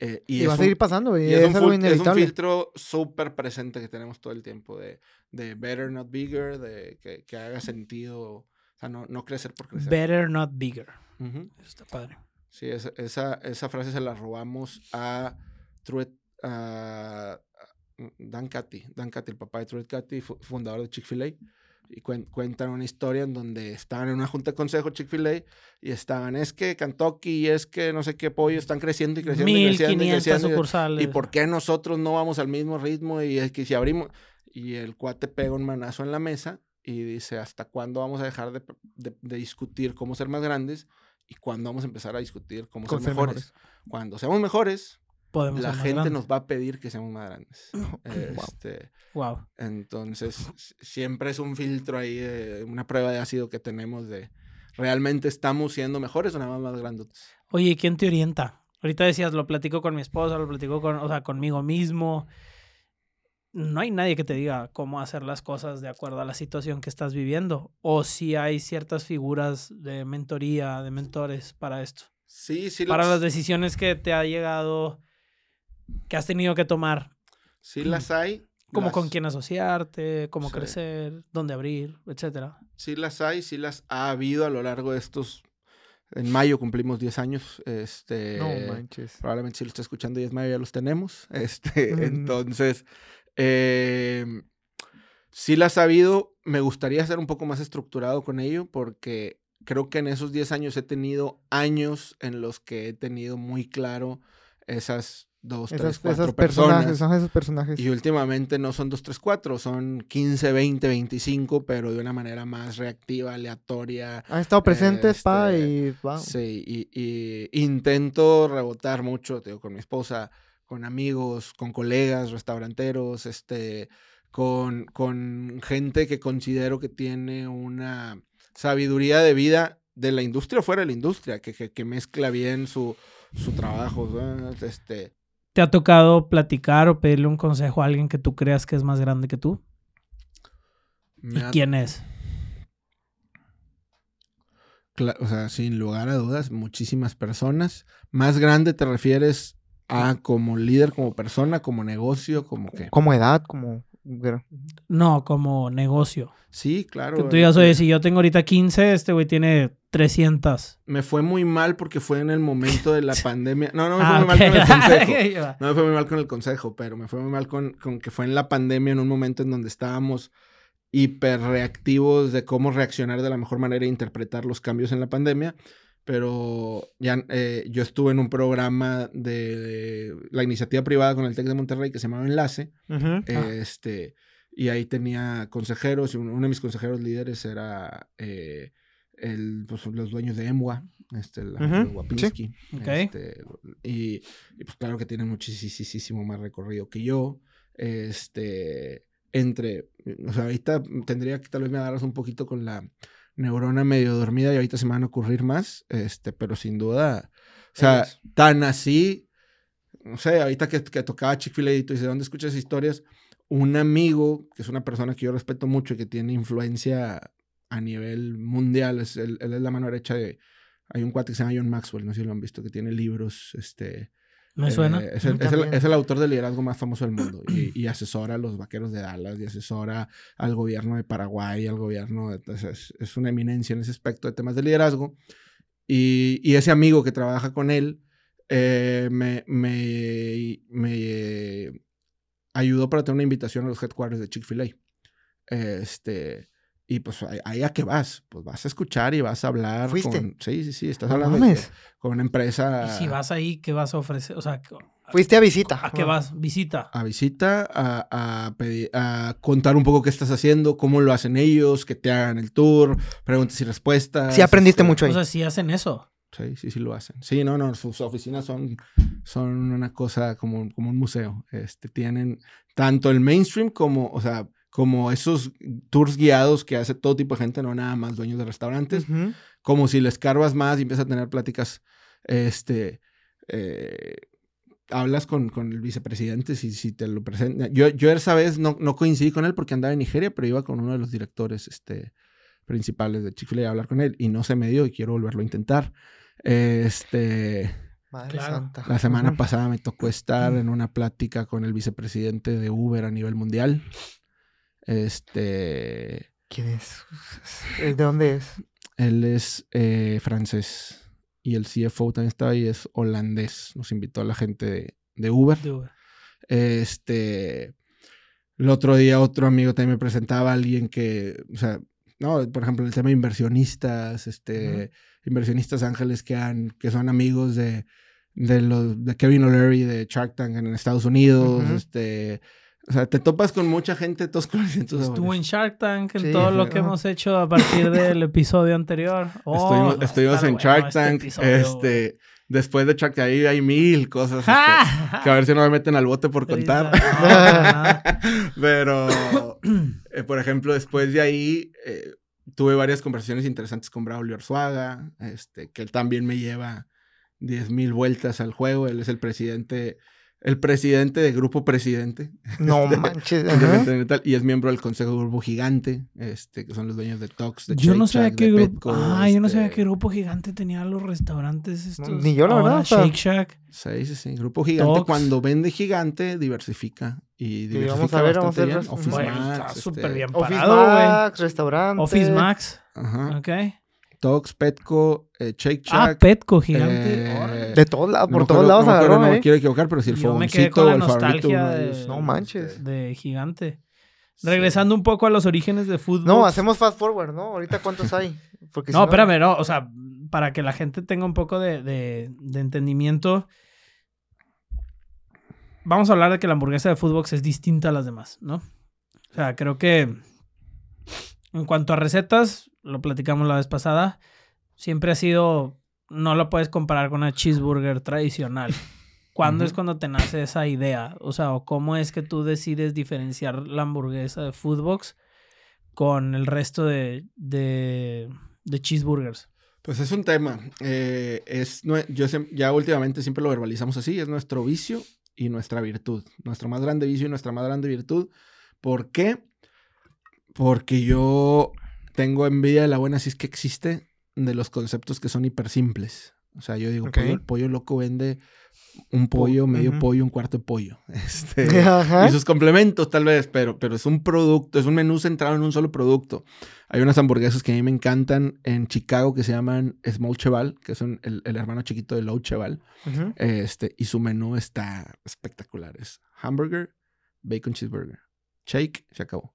Speaker 3: Eh, y
Speaker 2: va a seguir pasando,
Speaker 3: y
Speaker 2: Es,
Speaker 3: es, un
Speaker 2: algo
Speaker 3: ful- es un
Speaker 2: inevitable.
Speaker 3: filtro súper presente que tenemos todo el tiempo de, de better, not bigger, de que, que haga sentido, o sea, no, no crecer por crecer.
Speaker 1: Better, not bigger. Eso está padre.
Speaker 3: Sí, esa, esa, esa frase se la robamos a Truett, a a Dan Cathy, Dan Cathy, el papá de Truett Cathy, fu- fundador de Chick-fil-A. Y cuen- cuentan una historia en donde estaban en una junta de consejo Chick-fil-A y estaban, es que Kentucky y es que no sé qué pollo están creciendo y creciendo y creciendo y
Speaker 1: 1500
Speaker 3: creciendo.
Speaker 1: sucursales.
Speaker 3: ¿Y por qué nosotros no vamos al mismo ritmo? Y es que si abrimos. Y el cuate pega un manazo en la mesa y dice: ¿Hasta cuándo vamos a dejar de, de- de discutir cómo ser más grandes? ¿Y cuándo vamos a empezar a discutir cómo ser
Speaker 2: ser
Speaker 3: mejores? Cuando seamos mejores,
Speaker 1: Podemos
Speaker 3: la gente nos va a pedir que seamos más grandes.
Speaker 2: Wow.
Speaker 3: Este,
Speaker 1: Wow.
Speaker 3: entonces, s- siempre es un filtro ahí, eh, una prueba de ácido que tenemos de realmente estamos siendo mejores o nada más más grandes.
Speaker 1: Oye, ¿y ¿quién te orienta? Ahorita decías, lo platico con mi esposa, lo platico con, o sea, conmigo mismo. No hay nadie que te diga cómo hacer las cosas de acuerdo a la situación que estás viviendo. O si hay ciertas figuras de mentoría, de mentores para esto.
Speaker 3: Sí, sí,
Speaker 1: Para
Speaker 3: las-
Speaker 1: las decisiones que te ha llegado, que has tenido que tomar.
Speaker 3: sí las hay.
Speaker 1: Como
Speaker 3: las-
Speaker 1: con quién asociarte, cómo
Speaker 3: Sí.
Speaker 1: crecer, dónde abrir, etcétera.
Speaker 3: Sí las hay, sí las ha habido a lo largo de estos... En mayo cumplimos 10 años. Este,
Speaker 2: No manches.
Speaker 3: Probablemente si lo está escuchando y es mayo ya los tenemos. Este,
Speaker 2: Mm.
Speaker 3: entonces, eh, sí las ha habido. Me gustaría ser un poco más estructurado con ello porque creo que en esos 10 años he tenido años en los que he tenido muy claro esas dos, tres, cuatro personas.
Speaker 2: personajes, son esos personajes.
Speaker 3: Y últimamente no son 2, 3, 4, son 15, 20, 25, pero de una manera más reactiva, aleatoria.
Speaker 2: Han estado presentes, pa,
Speaker 3: este,
Speaker 2: y wow.
Speaker 3: Sí, y, y intento rebotar mucho, digo, con mi esposa, con amigos, con colegas, restauranteros, este, con, con gente que considero que tiene una sabiduría de vida de la industria o fuera de la industria, que, que, que mezcla bien su, su trabajo. ¿no? Este,
Speaker 1: ¿Te ha tocado platicar o pedirle un consejo a alguien que tú creas que es más grande que tú?
Speaker 3: me
Speaker 1: ¿Y
Speaker 3: ha-
Speaker 1: quién es?
Speaker 3: Cla- o sea, sin lugar a dudas, muchísimas personas. Más grande te refieres a como líder, como persona, como negocio, como que.
Speaker 2: Como edad, como...
Speaker 1: No, como negocio.
Speaker 3: Sí, claro.
Speaker 1: Que tú digas, oye,
Speaker 3: este,
Speaker 1: si yo tengo ahorita 15, este güey tiene 300.
Speaker 3: Me fue muy mal porque fue en el momento de la pandemia. No, no me fue
Speaker 1: Ah,
Speaker 3: muy mal con el consejo. No me fue muy mal con el consejo, pero me fue muy mal con, con que fue en la pandemia, en un momento en donde estábamos hiper reactivos de cómo reaccionar de la mejor manera e interpretar los cambios en la pandemia. Pero ya eh, yo estuve en un programa de, la iniciativa privada con el TEC de Monterrey que se llamaba Enlace. Este, y ahí tenía consejeros, y uno uno de mis consejeros líderes era eh, el, pues, los dueños de EMWA, este, la,
Speaker 2: Ujú,
Speaker 3: los Wapinski.
Speaker 1: Ok.
Speaker 3: Este, y, y, pues claro que tienen muchísimo más recorrido que yo. Este, entre, o sea, ahorita tendría que tal vez me agarras un poquito con la neurona medio dormida y ahorita se me van a ocurrir más, este, pero sin duda, o sea, tan así, no sé, ahorita que, que tocaba Chick-fil-A y tú dices, ¿de dónde escuchas historias? Un amigo, que es una persona que yo respeto mucho y que tiene influencia a nivel mundial, es, él, él es la mano derecha de, hay un cuate que se llama John Maxwell, no sé si lo han visto, que tiene libros, este...
Speaker 1: ¿Me suena?
Speaker 3: eh, es, el,
Speaker 2: Mm,
Speaker 3: es el- es el autor del liderazgo más famoso del mundo y, y asesora a los vaqueros de Dallas y asesora al gobierno de Paraguay, al gobierno, de, es una eminencia en ese aspecto de temas de liderazgo. Y, y ese amigo que trabaja con él eh, me, me, me, eh, ayudó para tener una invitación a los headquarters de Chick-fil-A. Este, y pues ahí- a qué vas, pues vas a escuchar y vas a hablar.
Speaker 2: ¿Fuiste?
Speaker 3: Con, sí, sí, sí, estás
Speaker 2: No
Speaker 3: hablando de- con una empresa.
Speaker 1: Y si vas ahí, ¿qué vas a ofrecer? O sea,
Speaker 2: Fuiste a visita.
Speaker 1: ¿a qué vas? Visita.
Speaker 3: a visita, a, a, pedir- a contar un poco qué estás haciendo, cómo lo hacen ellos, que te hagan el tour, preguntas y respuestas.
Speaker 2: Sí aprendiste
Speaker 3: este,
Speaker 2: mucho ahí.
Speaker 1: O sea, si hacen eso.
Speaker 3: Sí, sí, sí lo hacen. Sí, no, no, sus oficinas son, son una cosa como, como un museo. Este, tienen tanto el mainstream como, o sea, como esos tours guiados que hace todo tipo de gente, no nada más dueños de restaurantes, como si les carvas más y empiezas a tener pláticas, este, eh, hablas con, con el vicepresidente si, si te lo presenta. Yo, yo esa vez no, no coincidí con él porque andaba en Nigeria, pero iba con uno de los directores este, principales de Chick-fil-A a hablar con él y no se me dio y quiero volverlo a intentar. Este,
Speaker 2: Madre
Speaker 1: Claro.
Speaker 2: santa.
Speaker 3: la semana pasada me tocó estar en una plática con el vicepresidente de Uber a nivel mundial. Este,
Speaker 2: ¿Quién es? ¿De dónde es?
Speaker 3: Él es eh, francés y el CFO también está ahí, es holandés. Nos invitó a la gente de, de Uber.
Speaker 1: de Uber.
Speaker 3: Este, el otro día otro amigo también me presentaba a alguien que, o sea, no, por ejemplo, el tema de inversionistas, este, inversionistas ángeles que han, que son amigos de, de los, de Kevin O'Leary de Shark Tank en Estados Unidos, este, o sea, te topas con mucha gente, todos con distintos
Speaker 1: Estuvo
Speaker 3: sabores.
Speaker 1: en Shark Tank, en
Speaker 2: Sí,
Speaker 1: todo lo que hemos hecho a partir del episodio anterior. Oh,
Speaker 3: estuvimos en
Speaker 1: bueno
Speaker 3: Shark
Speaker 1: este
Speaker 3: Tank, este, después de Shark Tank, ahí hay mil cosas, este, que a ver si no me meten al bote por contar.
Speaker 1: No.
Speaker 3: Pero, eh, por ejemplo, después de ahí, eh, tuve varias conversaciones interesantes con Braulio Arzuaga, este, que él también me lleva 10.000 vueltas al juego. Él es el presidente, el presidente de Grupo Presidente.
Speaker 2: No
Speaker 3: Este,
Speaker 2: manches.
Speaker 3: y es miembro del Consejo de Grupo Gigante, este, que son los dueños de Tox, de
Speaker 1: Yo no
Speaker 3: Shake
Speaker 1: sabía
Speaker 3: Shack,
Speaker 1: qué grupo.
Speaker 3: Petco,
Speaker 1: Ah, yo no sabía
Speaker 3: este,
Speaker 1: qué grupo gigante tenía los restaurantes estos.
Speaker 2: ni yo, la verdad,
Speaker 1: Shake Shack.
Speaker 3: Sí, sí, sí. Grupo Gigante,
Speaker 1: Tox.
Speaker 3: cuando vende Gigante, diversifica. Y diversifica
Speaker 2: vamos a ver, vamos a ver
Speaker 3: bien. Office
Speaker 1: Bueno,
Speaker 3: Max,
Speaker 1: está
Speaker 3: este,
Speaker 1: súper bien
Speaker 2: Office
Speaker 1: parado, güey.
Speaker 2: Max, restaurante.
Speaker 1: Office Max.
Speaker 3: Ajá.
Speaker 1: Ok.
Speaker 3: Tox, Petco, eh, Shake
Speaker 1: Ah,
Speaker 3: Shack.
Speaker 1: Petco gigante.
Speaker 3: eh.
Speaker 2: De todos lados,
Speaker 3: no
Speaker 2: por
Speaker 3: me
Speaker 2: todos lados
Speaker 3: no
Speaker 2: agarró,
Speaker 3: no me
Speaker 2: ¿eh?
Speaker 3: quiero equivocar, pero si el
Speaker 1: Yo me quedé
Speaker 3: fogoncito
Speaker 1: con la
Speaker 3: o el
Speaker 1: nostalgia de-
Speaker 2: No manches.
Speaker 1: de gigante.
Speaker 3: sí.
Speaker 1: Regresando un poco a los orígenes de fútbol.
Speaker 2: No, hacemos fast forward, ¿no? Ahorita cuántos hay. Porque si
Speaker 1: No, espérame, no. O sea, para que la gente tenga un poco de, de- de entendimiento. Vamos a hablar de que la hamburguesa de Foodbox es distinta a las demás, ¿no? O sea, creo que en cuanto a recetas, lo platicamos la vez pasada, siempre ha sido, no lo puedes comparar con una cheeseburger tradicional. ¿Cuándo es cuando te nace esa idea? O sea, ¿o ¿cómo es que tú decides diferenciar la hamburguesa de Foodbox con el resto de, de, de cheeseburgers?
Speaker 3: Pues es un tema. eh, es, yo ya últimamente siempre lo verbalizamos así, es nuestro vicio y nuestra virtud. Nuestro más grande vicio y nuestra más grande virtud. ¿Por qué? Porque yo tengo envidia de la buena, si es que existe, de los conceptos que son hiper simples. O sea, yo digo, pollo, pollo loco vende un pollo, medio pollo, un cuarto de pollo. Este,
Speaker 2: Ajá.
Speaker 3: y sus complementos tal vez, pero, pero es un producto, es un menú centrado en un solo producto. Hay unas hamburguesas que a mí me encantan en Chicago que se llaman Small Cheval, que son el, el hermano chiquito de Low Cheval. Este, y su menú está espectacular. Es hamburger, bacon cheeseburger, shake, se acabó.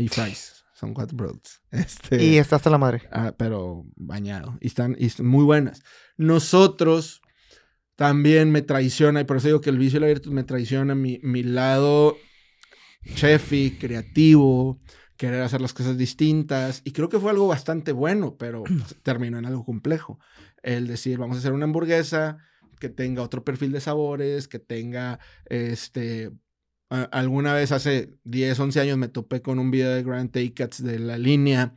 Speaker 3: Y fries, son cuatro productos. Este,
Speaker 2: Y está hasta la madre.
Speaker 3: Ah, pero bañado. Y están, y están muy buenas. Nosotros también me traiciona, y por eso digo que el vicio y la virtud me traiciona mi, mi lado chefy, creativo, querer hacer las cosas distintas. Y creo que fue algo bastante bueno, pero terminó en algo complejo. El decir, vamos a hacer una hamburguesa que tenga otro perfil de sabores, que tenga este alguna vez hace 10, 11 años me topé con un video de Grant Takats de la línea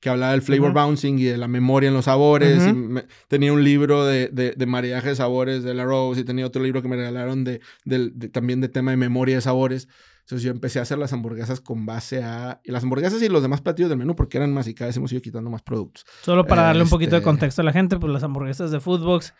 Speaker 3: que hablaba del flavor bouncing y de la memoria en los sabores. y me- tenía un libro de, de, de maridaje de sabores de la Rose y tenía otro libro que me regalaron de, de- también de tema de memoria de sabores. Entonces yo empecé a hacer las hamburguesas con base a... Y las hamburguesas y los demás platillos del menú porque eran más y cada vez hemos ido quitando más productos.
Speaker 1: Solo para darle un poquito de
Speaker 3: Este-
Speaker 1: contexto a la gente, pues las hamburguesas de Foodbox,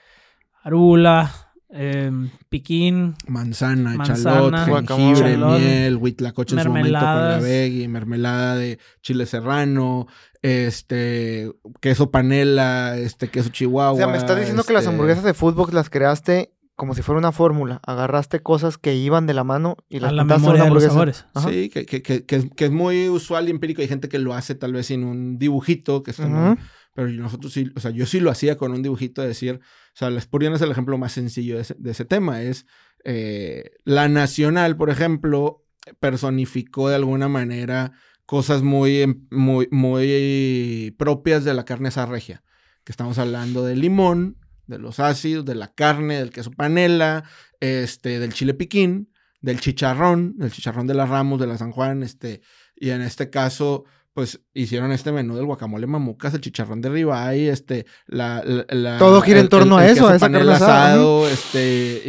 Speaker 1: arula, em, piquín,
Speaker 3: Manzana,
Speaker 1: Manzana,
Speaker 2: guacamole,
Speaker 3: jengibre, miel, huitlacoche en su momento con la veggie, mermelada de chile serrano, este, queso panela, este, queso chihuahua.
Speaker 2: O sea, me estás diciendo que las
Speaker 3: este,
Speaker 2: hamburguesas de Foodbox las creaste como si fuera una fórmula. Agarraste cosas que iban de la mano y las
Speaker 1: a la
Speaker 2: en
Speaker 1: memoria
Speaker 2: una
Speaker 1: de los
Speaker 2: hamburguesa.
Speaker 1: sabores.
Speaker 2: Ajá.
Speaker 3: Sí, que, que, que, que es, es muy usual y empírico. Hay gente que lo hace tal vez sin un dibujito, que está en un-. Pero nosotros sí, o sea, yo sí lo hacía con un dibujito de decir, o sea, la Spurion es el ejemplo más sencillo de ese, de ese tema, es eh, la Nacional, por ejemplo, personificó de alguna manera cosas muy, em- muy, muy propias de la carne esa regia, que estamos hablando del limón, de los ácidos, de la carne, del queso panela, este, del chile piquín, del chicharrón, del chicharrón de las Ramos, de la San Juan, este, y en este caso, pues hicieron este menú del guacamole mamucas, el chicharrón de ribeye, este, la, la- la-
Speaker 2: Todo gira en torno a eso, a esa carne
Speaker 3: asado, este,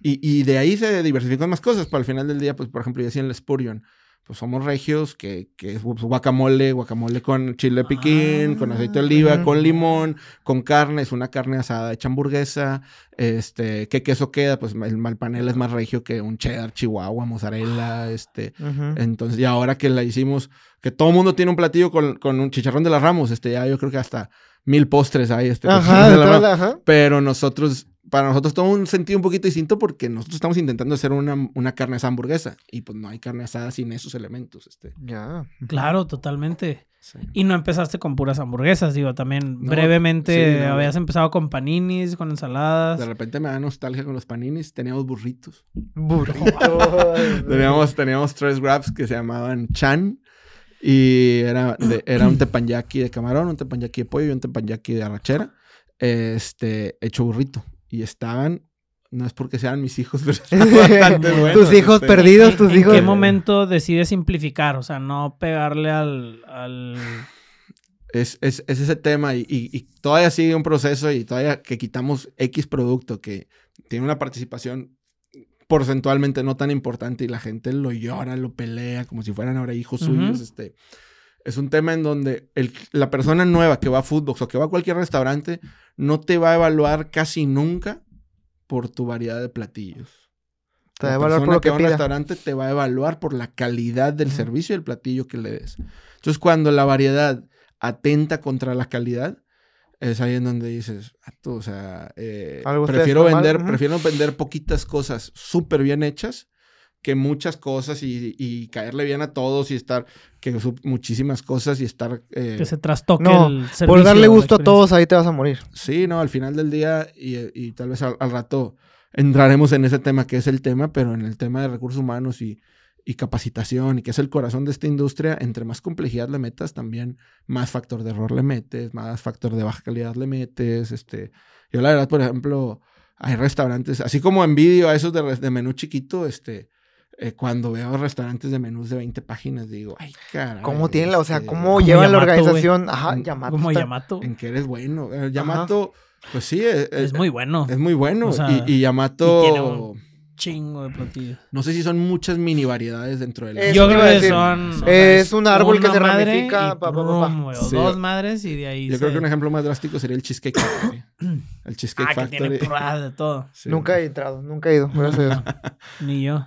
Speaker 3: y, y, y de ahí se diversificó en más cosas, pero al final del día, pues, por ejemplo, yo en el Spurion, pues somos regios, que, que es pues, guacamole, guacamole con chile piquín, con aceite de oliva, con limón, con carne, es una carne asada hecha hamburguesa, este, ¿qué queso queda? Pues el malpanela es más regio que un cheddar, chihuahua, mozzarella, este, entonces, y ahora que la hicimos, que todo el mundo tiene un platillo con, con un chicharrón de las Ramos, este, ya yo creo que hasta mil postres hay, este,
Speaker 2: de
Speaker 3: la
Speaker 2: la- ajá.
Speaker 3: Pero nosotros, para nosotros toma un sentido un poquito distinto porque nosotros estamos intentando hacer una, una carne asada hamburguesa y pues no hay carne asada sin esos elementos, este.
Speaker 2: Ya.
Speaker 1: Claro, totalmente.
Speaker 3: sí.
Speaker 1: Y no empezaste con puras hamburguesas, digo, también
Speaker 3: No,
Speaker 1: brevemente
Speaker 3: sí, no.
Speaker 1: habías empezado con paninis, con ensaladas.
Speaker 3: De repente me da nostalgia con los paninis, teníamos burritos.
Speaker 2: Burrito.
Speaker 3: Teníamos, teníamos tres wraps que se llamaban chan y era, de- era un tepanyaki de camarón, un tepanyaki de pollo y un tepanyaki de arrachera, este, hecho burrito. Y estaban, no es porque sean mis hijos, pero estaban bastante buenos,
Speaker 2: tus hijos
Speaker 3: este.
Speaker 2: perdidos,
Speaker 1: ¿En-
Speaker 2: tus
Speaker 1: ¿En
Speaker 2: hijos.
Speaker 1: qué momento decides simplificar? O sea, no pegarle al... al...
Speaker 3: Es, es, es ese tema y, y- y todavía sigue un proceso y todavía que quitamos X producto que tiene una participación porcentualmente no tan importante y la gente lo llora, lo pelea como si fueran ahora hijos suyos, este... Es un tema en donde el- la persona nueva que va a Foodbox o que va a cualquier restaurante no te va a evaluar casi nunca por tu variedad de platillos.
Speaker 2: Te va a
Speaker 3: La
Speaker 2: evaluar por lo que
Speaker 3: va a un restaurante te va a evaluar por la calidad del servicio y el platillo que le des. Entonces, cuando la variedad atenta contra la calidad, es ahí en donde dices, "Vato, o sea, eh, prefiero
Speaker 2: mal".
Speaker 3: vender, prefiero vender poquitas cosas súper bien hechas que muchas cosas y, y caerle bien a todos y estar, que muchísimas cosas y estar... eh,
Speaker 1: que se trastoque
Speaker 2: No,
Speaker 1: el servicio.
Speaker 2: Por darle gusto a todos, ahí te vas a morir.
Speaker 3: Sí, no, al final del día y, y tal vez al, al rato entraremos en ese tema que es el tema, pero en el tema de recursos humanos y, y capacitación y que es el corazón de esta industria, entre más complejidad le metas, también más factor de error le metes, más factor de baja calidad le metes. Este, yo la verdad, por ejemplo, hay restaurantes, así como envidio a esos de menú chiquito, este, eh, cuando veo restaurantes de menús de 20 páginas, digo, ay, caray.
Speaker 2: ¿Cómo tienen la, o sea,
Speaker 3: este,
Speaker 2: cómo
Speaker 1: Como
Speaker 2: llevan la organización? Ajá, Yamato.
Speaker 1: Como
Speaker 2: está-
Speaker 1: Yamato.
Speaker 3: En que eres bueno. Eh, Yamato, pues sí, eh,
Speaker 1: Es muy bueno.
Speaker 3: es muy bueno.
Speaker 1: O sea,
Speaker 3: y, y Yamato,
Speaker 1: y tiene un- Chingo de platillos.
Speaker 3: no sé si son muchas mini variedades dentro de la...
Speaker 2: Eso
Speaker 1: Yo creo que son.
Speaker 2: Es un árbol que se ramifica,
Speaker 1: y
Speaker 2: pa, pa, pa, pa.
Speaker 1: prum, güey, o
Speaker 3: Sí.
Speaker 1: dos madres y de ahí.
Speaker 3: Yo
Speaker 1: se-
Speaker 3: creo que un ejemplo más drástico sería el Cheesecake Factory. El Cheesecake
Speaker 1: Ah, que tiene
Speaker 3: Factory.
Speaker 1: de todo.
Speaker 3: Sí.
Speaker 2: Nunca he entrado, nunca he ido. gracias.
Speaker 1: Ni yo.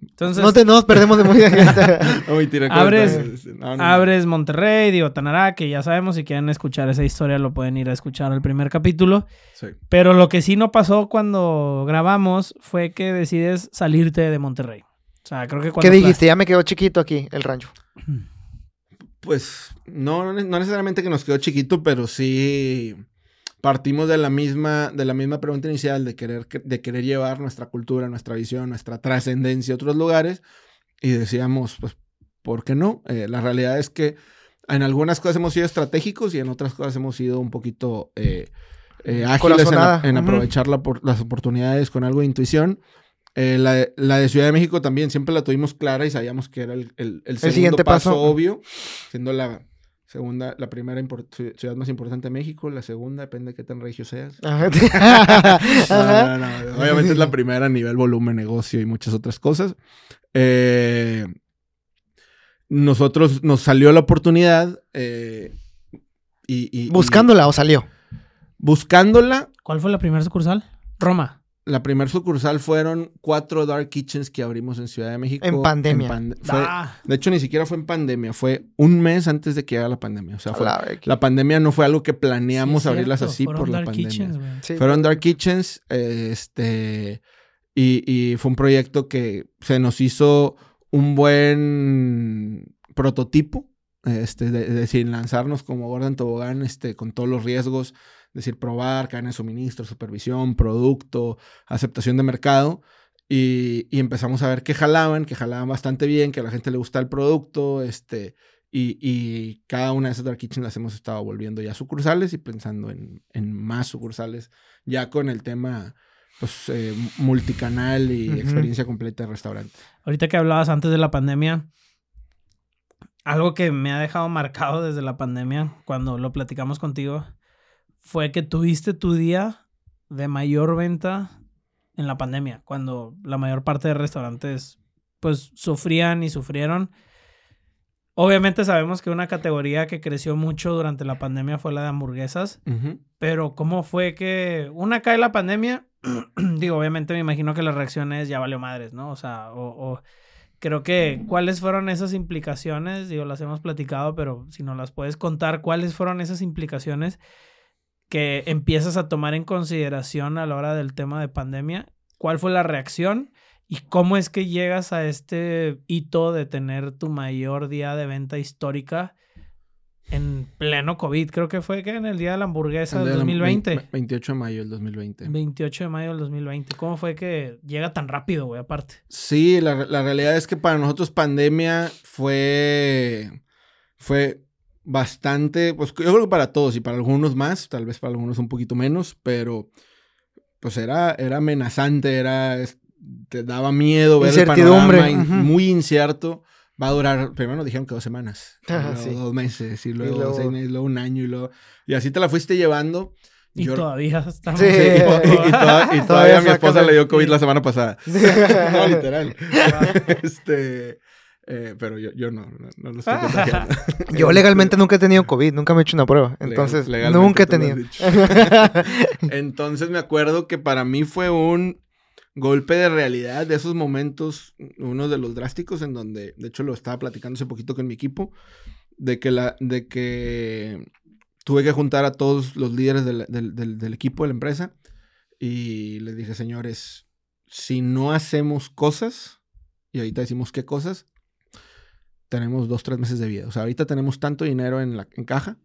Speaker 1: Entonces,
Speaker 2: No, te, no nos perdemos de
Speaker 3: mentira,
Speaker 1: Abres-.
Speaker 3: No, no, no.
Speaker 1: abres Monterrey, digo, Tanará, que ya sabemos, si quieren escuchar esa historia lo pueden ir a escuchar el primer capítulo.
Speaker 3: Sí.
Speaker 1: Pero lo que sí no pasó cuando grabamos fue que decides salirte de Monterrey. O sea, creo que cuando...
Speaker 2: ¿Qué dijiste? Ya me quedó chiquito aquí el rancho.
Speaker 3: Pues no, no necesariamente que nos quedó chiquito, pero sí partimos de la misma, de la misma pregunta inicial de querer, que- de querer llevar nuestra cultura, nuestra visión, nuestra trascendencia a otros lugares. Y decíamos, pues, ¿por qué no? Eh, la realidad es que en algunas cosas hemos sido estratégicos y en otras cosas hemos sido un poquito eh, eh, ágiles en, en aprovechar la por- las oportunidades con algo de intuición. Eh, la, de- la de Ciudad de México también siempre la tuvimos clara y sabíamos que era el, el, el segundo
Speaker 2: siguiente
Speaker 3: paso,
Speaker 2: paso.
Speaker 3: obvio, siendo la segunda, la primera ciudad más importante de México, la segunda, depende de qué tan regio seas.
Speaker 2: Ajá.
Speaker 3: No,
Speaker 2: Ajá.
Speaker 3: no, no, Obviamente es la primera a nivel volumen, negocio y muchas otras cosas. Eh, nosotros nos salió la oportunidad eh, y, y- y
Speaker 2: Buscándola o salió.
Speaker 3: buscándola.
Speaker 1: ¿Cuál fue la primera sucursal? Roma.
Speaker 3: La primera sucursal fueron cuatro dark kitchens que abrimos en Ciudad de México.
Speaker 2: En pandemia.
Speaker 3: pande- fue-
Speaker 1: Ah,
Speaker 3: de hecho, ni siquiera fue en pandemia, fue un mes antes de que haga la pandemia. O sea,
Speaker 2: A
Speaker 3: fue-
Speaker 2: la
Speaker 3: pandemia no fue algo que planeamos
Speaker 1: sí,
Speaker 3: abrirlas
Speaker 1: cierto,
Speaker 3: así
Speaker 1: fueron
Speaker 3: por la
Speaker 1: Dark
Speaker 3: pandemia.
Speaker 1: Kitchens, güey.
Speaker 2: Sí.
Speaker 3: Fueron Dark Kitchens, eh, este, y, y fue un proyecto que se nos hizo un buen prototipo, este, de, de decir, lanzarnos como Gordon Tobogán, este, con todos los riesgos, es decir, probar, cadena de suministro, supervisión, producto, aceptación de mercado, y, y empezamos a ver que jalaban, que jalaban bastante bien, que a la gente le gusta el producto, este, y, y cada una de esas Dark Kitchen las hemos estado volviendo ya sucursales y pensando en, en más sucursales, ya con el tema pues, eh, multicanal y experiencia completa de restaurante.
Speaker 1: Ahorita que hablabas antes de la pandemia, algo que me ha dejado marcado desde la pandemia, cuando lo platicamos contigo, fue que tuviste tu día de mayor venta en la pandemia, cuando la mayor parte de restaurantes pues sufrían y sufrieron. Obviamente sabemos que una categoría que creció mucho durante la pandemia fue la de hamburguesas, pero ¿cómo fue que una cae la pandemia? Digo, obviamente me imagino que la reacción es ya valió madres, ¿no? O sea, o, o creo que cuáles fueron esas implicaciones, digo, las hemos platicado, pero si nos las puedes contar, ¿cuáles fueron esas implicaciones que empiezas a tomar en consideración a la hora del tema de pandemia? ¿Cuál fue la reacción? ¿Y cómo es que llegas a este hito de tener tu mayor día de venta histórica en pleno COVID? Creo que fue que en el día de la hamburguesa
Speaker 3: El
Speaker 1: del
Speaker 3: de la-
Speaker 1: 2020.
Speaker 3: ve- 28 de mayo del 2020.
Speaker 1: 28 de mayo del 2020. ¿Cómo fue que llega tan rápido, güey, aparte?
Speaker 3: Sí, la, la realidad es que para nosotros pandemia fue, fue bastante, pues yo creo que para todos y para algunos más, tal vez para algunos un poquito menos, pero pues era, era amenazante, era, es- te daba miedo ver el
Speaker 2: Incertidumbre,
Speaker 3: panorama, in-
Speaker 2: ujú.
Speaker 3: muy incierto. Va a durar, primero nos dijeron que dos semanas, y
Speaker 2: Ajá,
Speaker 3: luego
Speaker 2: sí.
Speaker 3: dos meses, y luego,
Speaker 2: luego-
Speaker 3: seis meses, luego un año, y luego, y así te la fuiste llevando.
Speaker 1: Y
Speaker 3: Yo-
Speaker 1: todavía estamos...
Speaker 2: Sí.
Speaker 3: Sí, y, to- y toda- y todavía,
Speaker 2: Todavía
Speaker 3: mi esposa le dio COVID la semana pasada. no, literal. este, eh, pero yo, yo no, no, no lo estoy
Speaker 1: Ah.
Speaker 3: contagiando.
Speaker 2: Yo legalmente nunca he tenido COVID, nunca me he hecho una prueba. Entonces,
Speaker 3: legalmente
Speaker 2: nunca he tenido.
Speaker 3: Entonces me acuerdo que para mí fue un golpe de realidad de esos momentos, uno de los drásticos en donde, de hecho lo estaba platicando hace poquito con mi equipo, de que, la, de que tuve que juntar a todos los líderes del, del- del- del equipo de la empresa y les dije, señores, si no hacemos cosas, y ahorita decimos qué cosas, tenemos dos, tres meses de vida. O sea, ahorita tenemos tanto dinero en, la, en caja.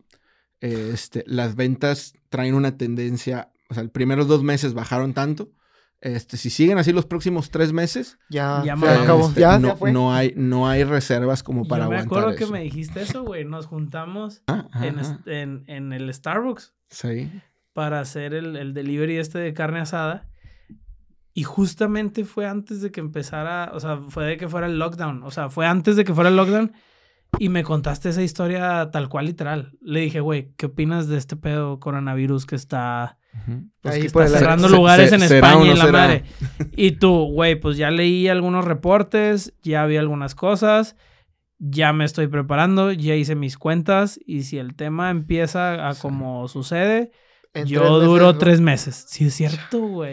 Speaker 3: Este, las ventas traen una tendencia, o sea, los primeros dos meses bajaron tanto. Este, si siguen así los próximos tres meses,
Speaker 2: Ya,
Speaker 1: Ya me-
Speaker 2: acabó.
Speaker 3: este,
Speaker 2: ya,
Speaker 3: no,
Speaker 2: ya fue.
Speaker 3: no hay, no hay reservas como para
Speaker 1: Yo me
Speaker 3: aguantar
Speaker 1: acuerdo que
Speaker 3: eso.
Speaker 1: me dijiste eso, güey. Nos juntamos
Speaker 3: Ah, ajá,
Speaker 1: en,
Speaker 3: ajá.
Speaker 1: en, en el Starbucks
Speaker 3: Sí.
Speaker 1: para hacer el, el delivery este de carne asada. Y justamente fue antes de que empezara, o sea, fue de que fuera el lockdown. O sea, fue antes de que fuera el lockdown. Y me contaste esa historia tal cual, literal. Le dije, güey, ¿qué opinas de este pedo coronavirus que está, pues,
Speaker 2: Ahí
Speaker 1: que está cerrando
Speaker 3: se-
Speaker 1: lugares
Speaker 3: se-
Speaker 1: en España y la
Speaker 3: será.
Speaker 1: madre? Y tú, güey, pues ya leí algunos reportes, ya vi algunas cosas, ya me estoy preparando, ya hice mis cuentas. Y si el tema empieza a
Speaker 3: Sí.
Speaker 1: como sucede,
Speaker 2: En
Speaker 1: yo
Speaker 2: tres meses,
Speaker 1: duro
Speaker 2: ¿no?
Speaker 1: tres meses. Sí, es cierto, güey.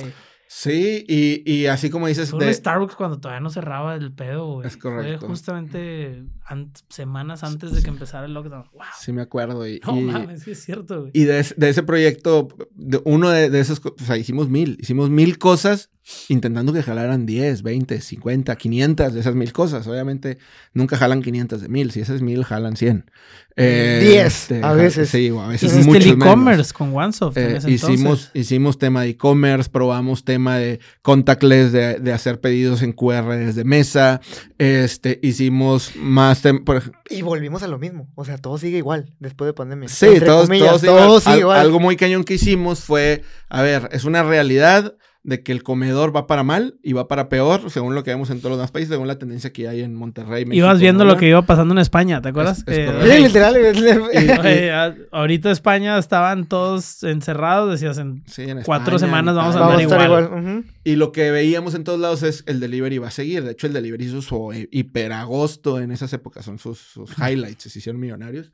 Speaker 3: Sí, y, y así como dices,
Speaker 1: Fue
Speaker 3: de-
Speaker 1: Starbucks cuando todavía no cerraba el pedo, güey.
Speaker 3: Es correcto.
Speaker 1: Fue justamente an- semanas antes de que empezara el lockdown. ¡Wow!
Speaker 3: sí me acuerdo. Y,
Speaker 1: No
Speaker 3: y-
Speaker 1: mames, sí es cierto, güey.
Speaker 3: Y de, es- de ese proyecto, de uno de, de esos, o sea, hicimos mil, hicimos mil cosas intentando que jalaran 10, 20, 50, 500 de esas mil cosas. Obviamente nunca jalan 500 de mil, si esas mil jalan 100. Eh,
Speaker 2: 10, a veces.
Speaker 3: Sí, a veces
Speaker 1: Hiciste el
Speaker 3: menos.
Speaker 1: e-commerce con OneSoft en
Speaker 3: Eh,
Speaker 1: ese
Speaker 3: hicimos, hicimos tema de e-commerce, probamos tema de contactless, de, de hacer pedidos en QR desde mesa. Este, hicimos más por ej-
Speaker 2: Y volvimos a lo mismo. O sea, todo sigue igual después de pandemia.
Speaker 3: Sí, todos,
Speaker 2: comillas,
Speaker 3: todos
Speaker 2: todo
Speaker 3: igual.
Speaker 2: sigue
Speaker 3: Al-
Speaker 2: igual.
Speaker 3: Algo muy cañón que hicimos fue, a ver, es una realidad, de que el comedor va para mal y va para peor, según lo que vemos en todos los demás países, según la tendencia que hay en Monterrey. México,
Speaker 1: Ibas viendo lo que iba pasando en España, ¿te acuerdas?
Speaker 3: Es- es
Speaker 1: Eh,
Speaker 2: literal.
Speaker 1: ahorita España estaban todos encerrados, decías en
Speaker 3: Sí, en
Speaker 1: Cuatro
Speaker 3: España,
Speaker 1: semanas
Speaker 3: en
Speaker 1: vamos a
Speaker 3: Italia.
Speaker 2: Vamos a
Speaker 1: andar
Speaker 2: estar
Speaker 1: igual.
Speaker 3: Y lo que veíamos en todos lados es el delivery va a seguir. De hecho, el delivery hizo su hi- hiperagosto en esas épocas. Son sus, sus highlights. Se hicieron millonarios.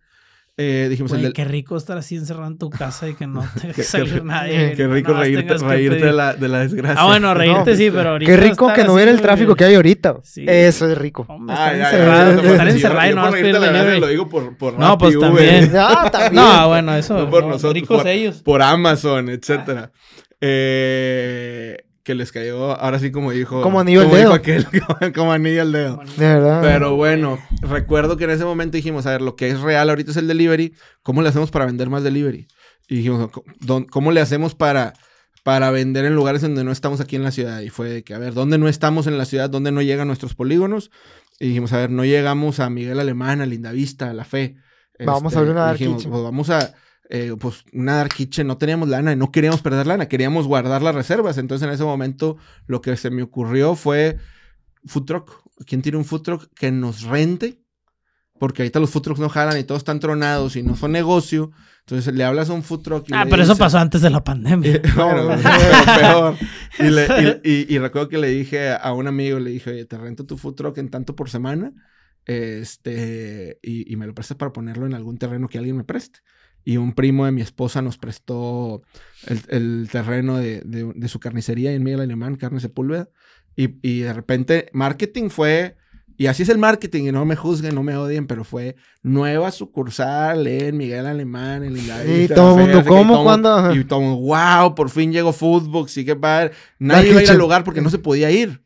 Speaker 3: Eh, dijimos
Speaker 1: Güey,
Speaker 3: el del-
Speaker 1: qué rico estar así encerrado en tu casa y que no te deje salir nadie.
Speaker 3: Qué
Speaker 1: que
Speaker 3: rico reírte,
Speaker 1: que
Speaker 3: reírte de, la, de la desgracia.
Speaker 1: Ah, bueno, reírte
Speaker 2: No,
Speaker 1: sí, pero ahorita
Speaker 2: Qué rico que no hubiera el tráfico que hay ahorita.
Speaker 1: Sí.
Speaker 2: Eso es rico.
Speaker 1: Hombre,
Speaker 3: Ay,
Speaker 1: estar encerrado, estar encerrado y no vas a pedir
Speaker 3: la lo digo por, por
Speaker 1: No, pues también.
Speaker 2: Ah, también.
Speaker 1: No, bueno, eso.
Speaker 3: No por
Speaker 1: no,
Speaker 3: nosotros,
Speaker 1: ricos
Speaker 3: por-
Speaker 1: ellos.
Speaker 3: por Amazon, etcétera. Eh, que les cayó, ahora sí como dijo...
Speaker 2: Como anillo al dedo.
Speaker 3: aquel, como, como anillo al dedo.
Speaker 2: De verdad.
Speaker 3: Pero bueno, recuerdo que en ese momento dijimos, a ver, lo que es real ahorita es el delivery, ¿cómo le hacemos para vender más delivery? Y dijimos, "¿Dó- ¿cómo le hacemos para, para vender en lugares donde no estamos aquí en la ciudad? Y fue de que, a ver, ¿dónde no estamos en la ciudad? ¿Dónde no llegan nuestros polígonos? Y dijimos, a ver, no llegamos a Miguel Alemán, a Lindavista, a La Fe.
Speaker 2: Vamos
Speaker 3: Este,
Speaker 2: a abrir una dark
Speaker 3: dijimos. Pues vamos a, eh, pues una dark kitchen, no teníamos lana y no queríamos perder lana, queríamos guardar las reservas. Entonces en ese momento lo que se me ocurrió fue food truck. ¿Quién tiene un food truck que nos rente? Porque ahorita los food trucks no jalan y todos están tronados y no son negocio. Entonces le hablas a un food truck y
Speaker 1: Ah,
Speaker 3: le
Speaker 1: pero eso pasó antes de la pandemia.
Speaker 3: bueno, peor. Y, le- y- y- y recuerdo que le dije a un amigo, le dije, oye, te rento tu food truck en tanto por semana, este, y, y me lo prestas para ponerlo en algún terreno que alguien me preste. Y un primo de mi esposa nos prestó el, el terreno de, de- de su carnicería en Miguel Alemán, Carne Sepúlveda. Y, y de repente, marketing fue, y así es el marketing, y no me juzguen, no me odien, pero fue nueva sucursal en Miguel Alemán, en la
Speaker 2: Y todo el mundo, ¿cómo? ¿Cuándo?
Speaker 3: Y todo el mundo, wow, por fin llegó Foodbox, sí que padre. Nadie iba a ir al lugar porque no se podía ir.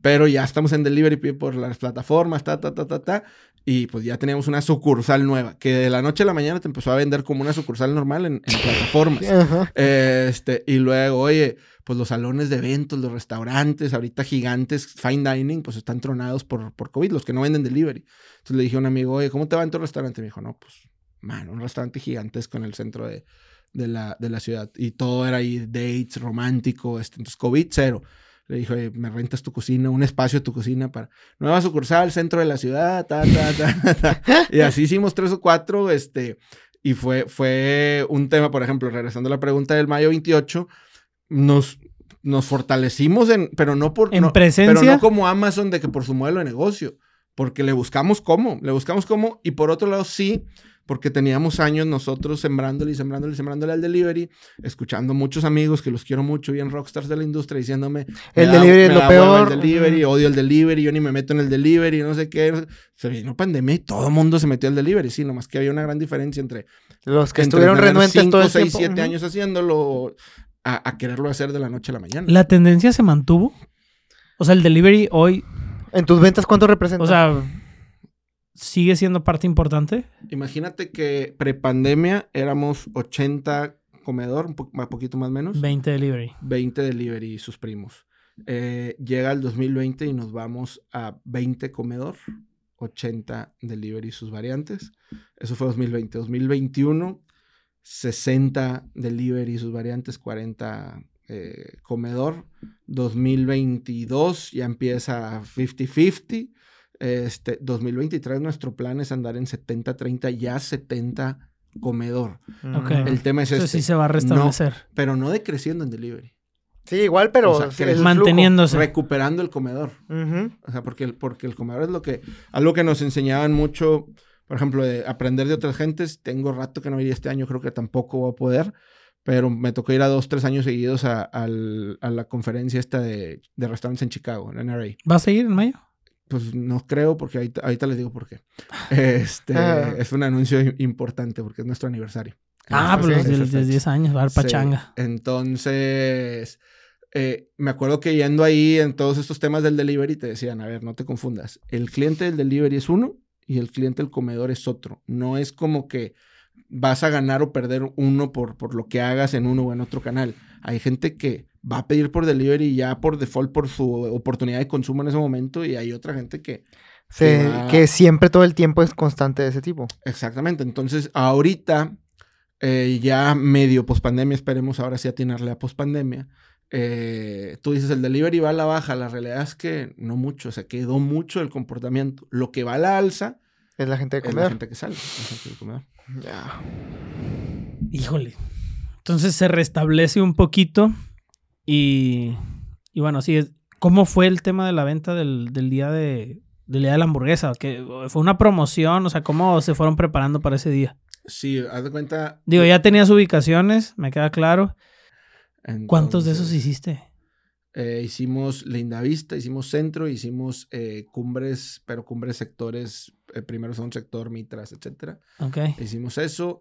Speaker 3: Pero ya estamos en delivery por las plataformas, ta, ta, ta, ta, ta. Y pues ya teníamos una sucursal nueva, que de la noche a la mañana te empezó a vender como una sucursal normal en, en plataformas.
Speaker 2: Ajá.
Speaker 3: Este, y luego, oye, pues los salones de eventos, los restaurantes, ahorita gigantes, fine dining, pues están tronados por, por COVID, los que no venden delivery. Entonces le dije a un amigo, oye, ¿cómo te va en tu restaurante? Me dijo, no, pues, mano, un restaurante gigantesco en el centro de, de la, de la ciudad. Y todo era ahí, dates, romántico, este, entonces COVID, cero. Le dije, oye, me rentas tu cocina, un espacio de tu cocina para nueva sucursal, centro de la ciudad, ta, ta, ta, ta. Y así hicimos tres o cuatro, este, y fue, fue un tema, por ejemplo, regresando a la pregunta del mayo 28, nos, nos fortalecimos en, pero no por...
Speaker 1: En
Speaker 3: no-
Speaker 1: presencia.
Speaker 3: Pero no como Amazon de que por su modelo de negocio, porque le buscamos cómo, le buscamos cómo, y por otro lado sí, porque teníamos años nosotros sembrándole y sembrándole y sembrándole al delivery, escuchando muchos amigos que los quiero mucho, bien rockstars de la industria, diciéndome... me
Speaker 2: El
Speaker 3: da-
Speaker 2: delivery es lo peor.
Speaker 3: El delivery, odio el delivery, yo ni me meto en el delivery, no sé qué. Se vino pandemia y todo el mundo se metió al delivery, sí, nomás que había una gran diferencia entre
Speaker 2: Los que
Speaker 3: entre
Speaker 2: estuvieron renuentes
Speaker 3: cinco,
Speaker 2: todo el
Speaker 3: seis,
Speaker 2: tiempo.
Speaker 3: siete
Speaker 2: Ujú.
Speaker 3: años haciéndolo a, a quererlo hacer de la noche a la mañana.
Speaker 1: ¿La tendencia se mantuvo? O sea, el delivery hoy,
Speaker 2: ¿En tus ventas cuánto representa?
Speaker 1: o sea, sigue siendo parte importante.
Speaker 3: Imagínate que prepandemia éramos 80 comedor, un po- poquito más o menos,
Speaker 1: 20 delivery.
Speaker 3: 20 delivery y sus primos. Eh, llega el 2020 y nos vamos a 20 comedor, 80 delivery y sus variantes. Eso fue 2020. 2021, 60 delivery y sus variantes, 40 eh, comedor. 2022 ya empieza 50-50. Este, 2023 nuestro plan es andar en 70-30, ya 70 comedor.
Speaker 2: Mm.
Speaker 1: Ok.
Speaker 3: El tema es
Speaker 1: Eso
Speaker 3: este,
Speaker 1: sí se va a restablecer.
Speaker 3: pero no decreciendo en delivery.
Speaker 2: Sí, igual, pero...
Speaker 3: O sea,
Speaker 2: el
Speaker 1: Manteniéndose.
Speaker 3: Recuperando el comedor. O sea, porque el, porque el comedor es lo que... Algo que nos enseñaban mucho, por ejemplo, de aprender de otras gentes. Tengo rato que no iría este año, creo que tampoco voy a poder. Pero me tocó ir a dos, tres años seguidos a, al- a la conferencia esta de, de restaurantes en Chicago, en NRA.
Speaker 1: ¿Va a seguir en mayo?
Speaker 3: Pues no creo, porque ahorita, ahorita les digo por qué. Este,
Speaker 2: Ah.
Speaker 3: es un anuncio importante porque es nuestro aniversario.
Speaker 1: Ah,
Speaker 2: pues sí,
Speaker 1: los
Speaker 3: Esa
Speaker 1: de
Speaker 3: fecha.
Speaker 1: 10 años, va a dar
Speaker 3: Sí,
Speaker 1: pachanga.
Speaker 3: Entonces, eh, me acuerdo que yendo ahí en todos estos temas del delivery te decían, a ver, no te confundas, el cliente del delivery es uno y el cliente del comedor es otro. No es como que vas a ganar o perder uno por, por lo que hagas en uno o en otro canal. Hay gente que va a pedir por delivery ya por default por su oportunidad de consumo en ese momento y hay otra gente que...
Speaker 2: Sí,
Speaker 3: que va-
Speaker 2: que siempre todo el tiempo es constante de ese tipo.
Speaker 3: Exactamente. Entonces, ahorita, eh, ya medio pospandemia, esperemos ahora sí atinarle a pospandemia. eh, tú dices, el delivery va a la baja. La realidad es que no mucho, o sea, quedó mucho el comportamiento. Lo que va a la alza
Speaker 2: Es la gente de
Speaker 3: es la
Speaker 2: comer.
Speaker 3: gente que sale. la gente de comer.
Speaker 2: Ya.
Speaker 1: Híjole. Entonces se restablece un poquito y, y bueno, sí, ¿cómo fue el tema de la venta del, del día de del día de la hamburguesa? ¿Que ¿Fue una promoción? O sea, ¿cómo se fueron preparando para ese día?
Speaker 3: Sí, haz de cuenta.
Speaker 1: Digo, ya tenías ubicaciones, me queda claro. ¿Cuántos de esos hiciste?
Speaker 3: eh, hicimos Lindavista, hicimos Centro, hicimos eh, cumbres, pero cumbres sectores, eh, primero son sector Mitras, etcétera.
Speaker 1: Ok.
Speaker 3: Hicimos eso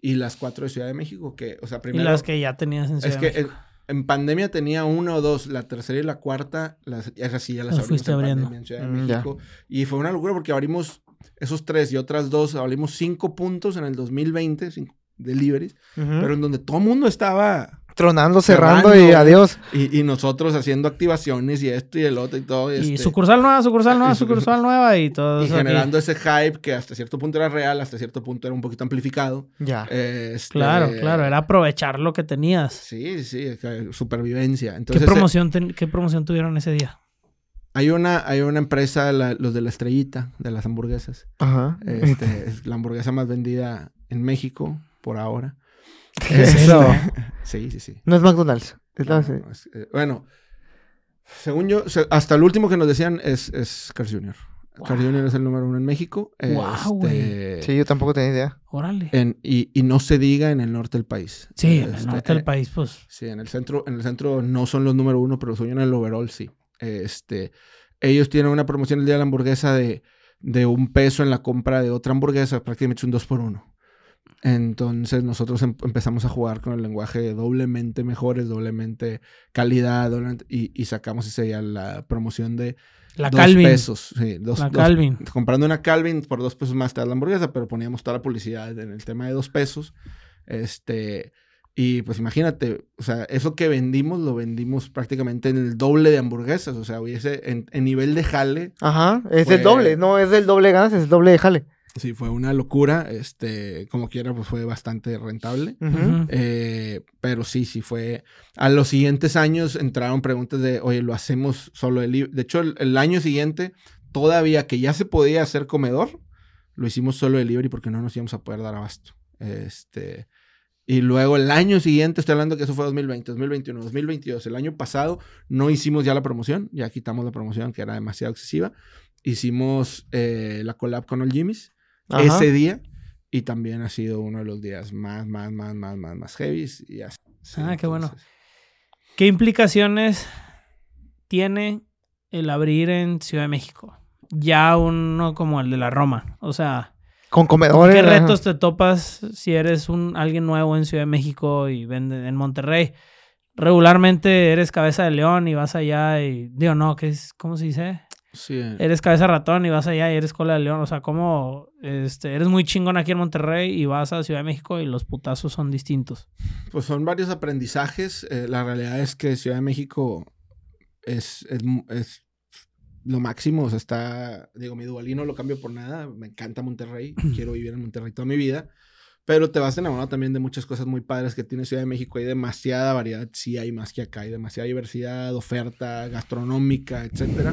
Speaker 3: y las cuatro de Ciudad de México, que, o sea,
Speaker 1: Y
Speaker 3: primero...
Speaker 1: las que ya tenías en Ciudad
Speaker 3: Es
Speaker 1: de
Speaker 3: que
Speaker 1: México.
Speaker 3: En pandemia tenía una o dos, la tercera y la cuarta, las, esas sí ya las
Speaker 1: Las
Speaker 3: abrimos
Speaker 1: fuiste
Speaker 3: en
Speaker 1: abriendo.
Speaker 3: pandemia en Ciudad de
Speaker 2: Mm, ya.
Speaker 3: México. Y fue una locura porque abrimos esos tres y otras dos, abrimos cinco puntos en el 2020, cinco deliveries, pero en donde todo el mundo estaba
Speaker 2: Tronando, cerrando, y adiós.
Speaker 3: y, y nosotros haciendo activaciones y esto y el otro y todo.
Speaker 1: Y
Speaker 3: este,
Speaker 1: sucursal nueva, sucursal nueva, sucursal nueva y todo
Speaker 3: y
Speaker 1: eso. aquí.
Speaker 3: generando ese hype que hasta cierto punto era real, hasta cierto punto era un poquito amplificado.
Speaker 2: Ya.
Speaker 3: Este,
Speaker 1: Claro, claro, era aprovechar lo que tenías.
Speaker 3: Sí, sí, supervivencia.
Speaker 1: ¿Qué
Speaker 3: Entonces, eh,
Speaker 1: promoción, ten- ¿Qué promoción tuvieron ese día?
Speaker 3: Hay una, hay una empresa, la- los de la estrellita, de las hamburguesas.
Speaker 2: Ajá.
Speaker 3: Este, es la hamburguesa más vendida en México por ahora.
Speaker 2: Eso.
Speaker 3: Sí, sí, sí.
Speaker 2: No es McDonald's. Es la-
Speaker 3: No, no, es- eh, bueno, según yo, se- hasta el último que nos decían es, es Carl Jr. Carl
Speaker 1: Wow.
Speaker 3: Jr. es el número uno en México.
Speaker 1: Guau, güey.
Speaker 3: Este,
Speaker 2: Sí, yo tampoco tenía idea.
Speaker 1: Órale.
Speaker 3: en- y, y no se diga en el norte del país.
Speaker 1: Sí, en el
Speaker 3: Este,
Speaker 1: norte del
Speaker 3: eh,
Speaker 1: país, pues.
Speaker 3: Sí, en el centro, en el centro no son los número uno, pero son en el overall, sí. Este, ellos tienen una promoción el día de la hamburguesa de, de un peso en la compra de otra hamburguesa, prácticamente un dos por uno. Entonces nosotros em- empezamos a jugar con el lenguaje de doblemente mejores, doblemente calidad, doblemente- y, y sacamos ese día la promoción de
Speaker 1: La
Speaker 3: dos
Speaker 1: Calvin.
Speaker 3: pesos. Sí, dos,
Speaker 1: La
Speaker 3: dos-
Speaker 1: Calvin.
Speaker 3: comprando una Calvin por dos pesos más te da la hamburguesa, pero poníamos toda la publicidad en el tema de dos pesos. Este, y pues imagínate, o sea, eso que vendimos lo vendimos prácticamente en el doble de hamburguesas, o sea, hubiese en, en nivel de jale,
Speaker 2: Ajá. Es
Speaker 3: Fue-
Speaker 2: el doble. No es el doble ganas, es el doble de jale.
Speaker 3: Sí, fue una locura, este, como quiera, pues fue bastante rentable. Eh, pero sí, sí fue. A los siguientes años entraron preguntas de, oye, lo hacemos solo el De hecho, el, el año siguiente, todavía que ya se podía hacer comedor, lo hicimos solo delivery porque no nos íbamos a poder dar abasto. Este. Y luego el año siguiente, estoy hablando que eso fue 2020, 2021, 2022. El año pasado no hicimos ya la promoción, ya quitamos la promoción que era demasiado excesiva. Hicimos eh, la collab con All Jimmy's
Speaker 2: Ajá.
Speaker 3: ese día y también ha sido uno de los días más, más, más, más, más, más heavy. Y así. Sí,
Speaker 1: Ah, qué bueno. ¿Qué implicaciones tiene el abrir en Ciudad de México? Ya uno como el de la Roma. O sea,
Speaker 2: Con
Speaker 1: ¿con
Speaker 2: comedores.
Speaker 1: ¿qué
Speaker 2: ajá.
Speaker 1: retos te topas si eres un alguien nuevo en Ciudad de México y vende en Monterrey? Regularmente eres cabeza de león y vas allá y digo, no, ¿qué es? ¿Cómo se dice?
Speaker 3: Sí, eh,
Speaker 1: Eres cabeza ratón y vas allá y eres cola de león. O sea, como este, eres muy chingón aquí en Monterrey y vas a Ciudad de México y los putazos son distintos.
Speaker 3: pues son varios aprendizajes. Eh, la realidad es que Ciudad de México es, es, es lo máximo. O sea, está, digo, mi dualino lo cambio por nada. Me encanta Monterrey. Quiero vivir en Monterrey toda mi vida. Pero te vas enamorado también de muchas cosas muy padres que tiene Ciudad de México. Hay demasiada variedad, sí hay más que acá. Hay demasiada diversidad, oferta gastronómica, etcétera.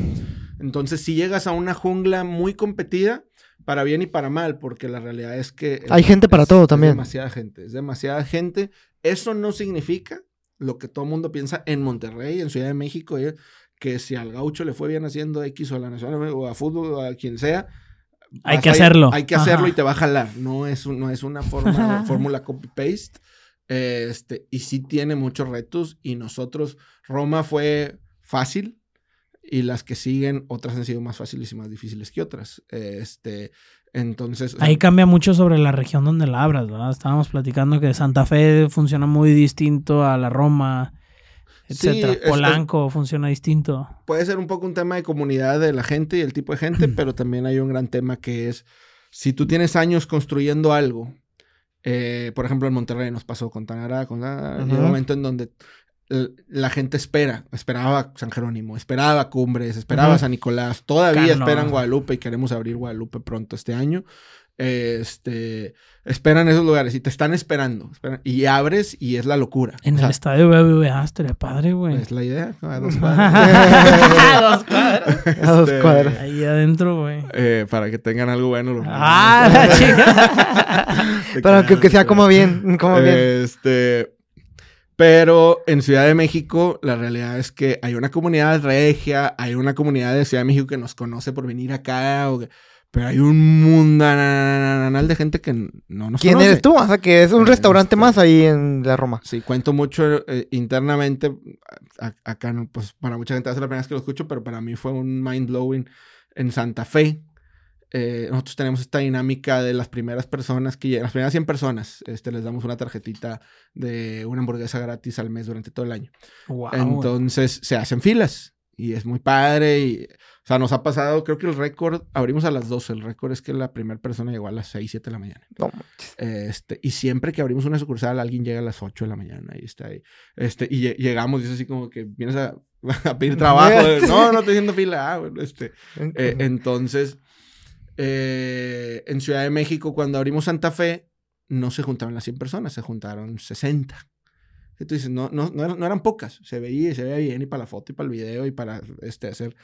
Speaker 3: Entonces, si llegas a una jungla muy competida, para bien y para mal, porque la realidad es que... es-
Speaker 2: Hay gente para
Speaker 3: es-
Speaker 2: todo
Speaker 3: es
Speaker 2: también.
Speaker 3: demasiada gente, es demasiada gente. Eso no significa lo que todo el mundo piensa en Monterrey, en Ciudad de México, eh, que si al gaucho le fue bien haciendo X o a la nacional o a fútbol o a quien sea,
Speaker 1: Hay que
Speaker 3: ir-
Speaker 1: hacerlo.
Speaker 3: Hay que hacerlo
Speaker 1: Ajá.
Speaker 3: y te va a jalar. No es, un- no es una forma, fórmula copy-paste. Este, y sí tiene muchos retos. Y nosotros, Roma fue fácil. Y las que siguen, otras han sido más fáciles y más difíciles que otras. Este, entonces. o sea,
Speaker 1: Ahí cambia mucho sobre la región donde la abras, ¿verdad? Estábamos platicando que Santa Fe funciona muy distinto a la Roma,
Speaker 3: Sí, es-
Speaker 1: Polanco funciona distinto.
Speaker 3: puede ser un poco un tema de comunidad de la gente y el tipo de gente, pero también hay un gran tema que es, si tú tienes años construyendo algo, eh, por ejemplo en Monterrey nos pasó con Tanara, con Tanara, un momento en donde la gente espera, esperaba San Jerónimo, esperaba Cumbres, esperaba. San Nicolás, todavía
Speaker 1: Cano.
Speaker 3: esperan Guadalupe y queremos abrir Guadalupe pronto este año. Este, esperan esos lugares y te están esperando, esperan- y abres y es la locura.
Speaker 1: En
Speaker 3: O sea,
Speaker 1: el estadio BBVA estaría padre, güey.
Speaker 3: es la idea, a dos cuadras.
Speaker 1: Dos cuadras.
Speaker 2: A dos
Speaker 3: Este,
Speaker 2: cuadras.
Speaker 1: Ahí adentro, güey.
Speaker 3: eh, para que tengan algo bueno. los
Speaker 1: Ah, la chica.
Speaker 3: Te
Speaker 2: Pero que, sea como bien, como bien.
Speaker 3: Este. Pero en Ciudad de México, la realidad es que hay una comunidad regia, hay una comunidad de Ciudad de México que nos conoce por venir acá, o que- pero hay un mundanal de gente que no nos
Speaker 2: ¿Quién
Speaker 3: conoce.
Speaker 2: eres tú? O sea, que es un restaurante más ahí en la Roma.
Speaker 3: Sí, cuento mucho eh, internamente. a- acá, pues para mucha gente va a ser la primera vez que lo escucho, pero para mí fue un mind blowing en Santa Fe. eh, nosotros tenemos esta dinámica de las primeras personas que llegan, las primeras 100 personas, este, les damos una tarjetita de una hamburguesa gratis al mes durante todo el año.
Speaker 1: Wow,
Speaker 3: Entonces se hacen filas y es muy padre. Y, o sea, nos ha pasado, creo que el récord, abrimos a las 12, el récord es que la primera persona llegó a las 6, 7 de la mañana.
Speaker 2: No,
Speaker 3: Este, y siempre que abrimos una sucursal, alguien llega a las 8 de la mañana y está ahí. Este, y lle- llegamos y es así como que vienes a, a pedir trabajo. no, no estoy haciendo fila. Ah, bueno, este. Eh, entonces, eh, en Ciudad de México, cuando abrimos Santa Fe, no se juntaron las 100 personas, se juntaron 60. Y tú dices, no, no, no, eran, no eran pocas, se veía y se veía bien y para la foto y para el video y para este, hacer...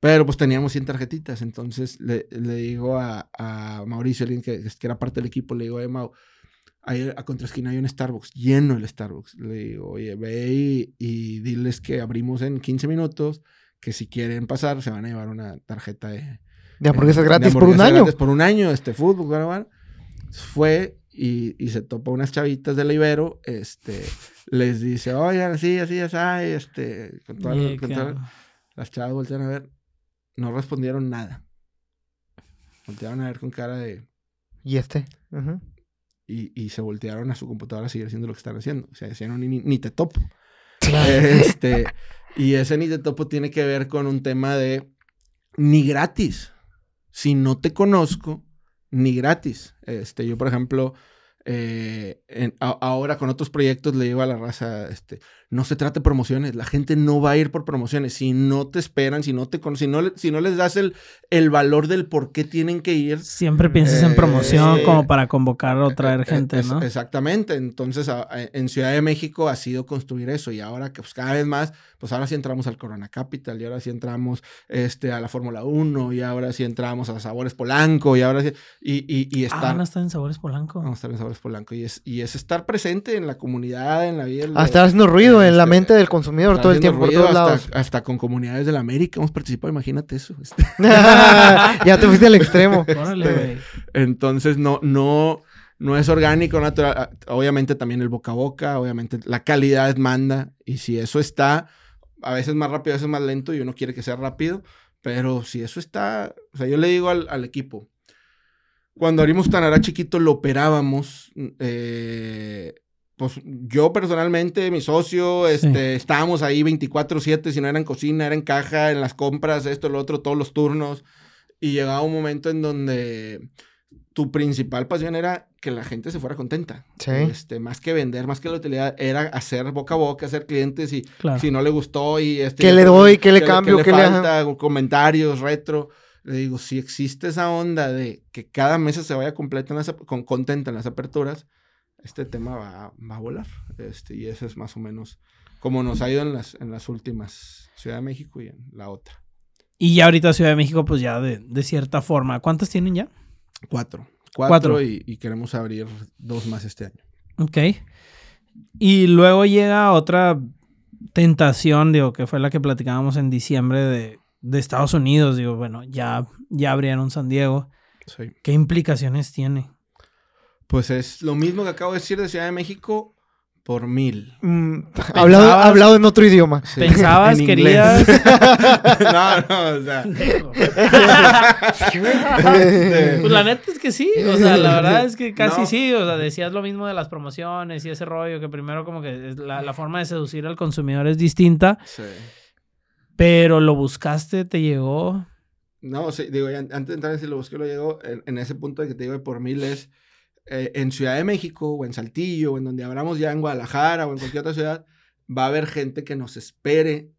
Speaker 3: Pero pues teníamos 100 tarjetitas, entonces le, le digo a, a Mauricio, alguien que, que era parte del equipo, le digo, oye, Mau, ahí a contraesquina hay un Starbucks, lleno el Starbucks. Le digo, oye, ve y, y diles que abrimos en 15 minutos, que si quieren pasar se van a llevar una tarjeta de,
Speaker 2: de hamburguesas
Speaker 3: de
Speaker 2: gratis por un
Speaker 3: hamburguesas
Speaker 2: año.
Speaker 3: gratis por un año, este fútbol, bueno, bueno. Fue y, y se topa unas chavitas de la Ibero, este, les dice, oigan, así, así, así, este, con todas,
Speaker 1: Yeah,
Speaker 3: con todas- las chavas voltean a ver, no respondieron nada. Voltearon a ver con cara de,
Speaker 2: Y este.
Speaker 3: Y, y se voltearon a su computadora a seguir haciendo lo que están haciendo. O sea, decían, ni, ni te topo.
Speaker 1: Claro.
Speaker 3: Este, y ese ni te topo tiene que ver con un tema de ni gratis. Si no te conozco, ni gratis. Este, yo, por ejemplo, eh, en- a- ahora con otros proyectos le digo a la raza, este, no se trata de promociones, la gente no va a ir por promociones, si no te esperan, si no te con- si no, le- si no les das el, el valor del por qué tienen que ir,
Speaker 1: Siempre piensas en promoción
Speaker 3: Eh,
Speaker 1: como para convocar o traer
Speaker 3: eh,
Speaker 1: gente,
Speaker 3: es-
Speaker 1: ¿no?
Speaker 3: Exactamente. Entonces, a- a- en Ciudad de México ha sido construir eso. Y ahora que pues, cada vez más, pues ahora sí entramos al Corona Capital, y ahora sí entramos este, a la Fórmula 1, y ahora sí entramos a Sabores Polanco, y ahora sí. Y, y, y
Speaker 1: Ah, van a estar en Sabores Polanco.
Speaker 3: Vamos a estar en Sabores Polanco. Y es, y es estar presente en la comunidad, en la vida.
Speaker 2: A estar haciendo ruido en la
Speaker 3: este,
Speaker 2: mente del consumidor todo el tiempo, por todos
Speaker 3: hasta,
Speaker 2: lados.
Speaker 3: hasta con comunidades de la América hemos participado, imagínate eso. este.
Speaker 2: ya te fuiste al extremo.
Speaker 1: Órale, güey.
Speaker 3: Entonces no, no, no es orgánico, natural. Ah, Obviamente también el boca a boca, obviamente la calidad manda. Y si eso está, a veces más rápido, a veces más lento, y uno quiere que sea rápido. Pero si eso está, o sea, yo le digo al, al equipo, cuando abrimos Tanará chiquito lo operábamos, eh, pues yo personalmente, mi socio, este, estábamos ahí 24/7, si no era en cocina, era en caja, en las compras, esto, lo otro, todos los turnos. Y llegaba un momento en donde tu principal pasión era que la gente se fuera contenta.
Speaker 2: Sí.
Speaker 3: Este, más que vender, más que la utilidad, era hacer boca a boca, hacer clientes y
Speaker 1: Claro.
Speaker 3: si no le gustó y este...
Speaker 2: ¿Qué le doy? ¿Qué le
Speaker 3: ¿qué
Speaker 2: cambio?
Speaker 3: ¿Qué
Speaker 2: ¿Qué
Speaker 3: le
Speaker 2: le-
Speaker 3: falta? Comentarios, retro. Le digo, si existe esa onda de que cada mesa se vaya completa en las, ap- con, contenta en las aperturas, este tema va, va a volar. Este, y eso es más o menos como nos ha ido en las, en las últimas Ciudad de México y en la otra.
Speaker 1: Y ya ahorita Ciudad de México, pues ya de, de cierta forma. ¿Cuántas tienen ya?
Speaker 3: Cuatro. Cuatro,
Speaker 1: Cuatro.
Speaker 3: Y, y queremos abrir dos más este año.
Speaker 1: Ok. Y luego llega otra tentación, digo, que fue la que platicábamos en diciembre de, de Estados Unidos. Digo, bueno, ya, ya abrieron San Diego.
Speaker 3: Sí.
Speaker 1: ¿Qué implicaciones tiene?
Speaker 3: Pues es lo mismo que acabo de decir de Ciudad de México por mil.
Speaker 2: Mm, hablado, hablado en otro idioma.
Speaker 3: Sí.
Speaker 1: Pensabas,
Speaker 3: En
Speaker 1: querías.
Speaker 3: no, no, o sea. este,
Speaker 1: Pues la neta es que sí, o sea, la verdad es que casi
Speaker 3: No.
Speaker 1: sí, o sea, decías lo mismo de las promociones y ese rollo, que primero como que la, la forma de seducir al consumidor es distinta,
Speaker 3: sí.
Speaker 1: pero lo buscaste, te llegó.
Speaker 3: No, sí, digo, antes de entrar en si lo busqué, lo llego en, en ese punto de que te digo de por mil es eh, en Ciudad de México o en Saltillo o en donde abramos ya en Guadalajara o en cualquier otra ciudad, va a haber gente que nos espere.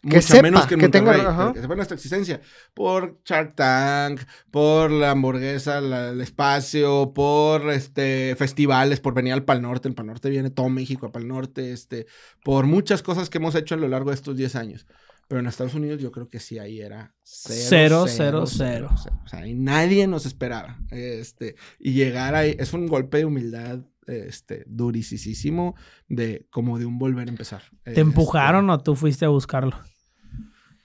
Speaker 2: Que
Speaker 3: mucho
Speaker 2: sepa,
Speaker 3: menos que en
Speaker 2: que
Speaker 3: Monterrey, que sepa nuestra existencia. Por Shark Tank, por la hamburguesa, la- el espacio, por este festivales, por venir al Pal Norte. El Pal Norte viene todo México a Pal Norte, este, por muchas cosas que hemos hecho a lo largo de estos 10 años. Pero en Estados Unidos yo creo que sí, ahí era
Speaker 1: Cero, cero, cero.
Speaker 3: O sea, ahí nadie nos esperaba. Este, y llegar ahí es un golpe de humildad este, durisísimo de como de un volver a empezar.
Speaker 1: ¿Te empujaron
Speaker 3: Este,
Speaker 1: o tú fuiste a buscarlo?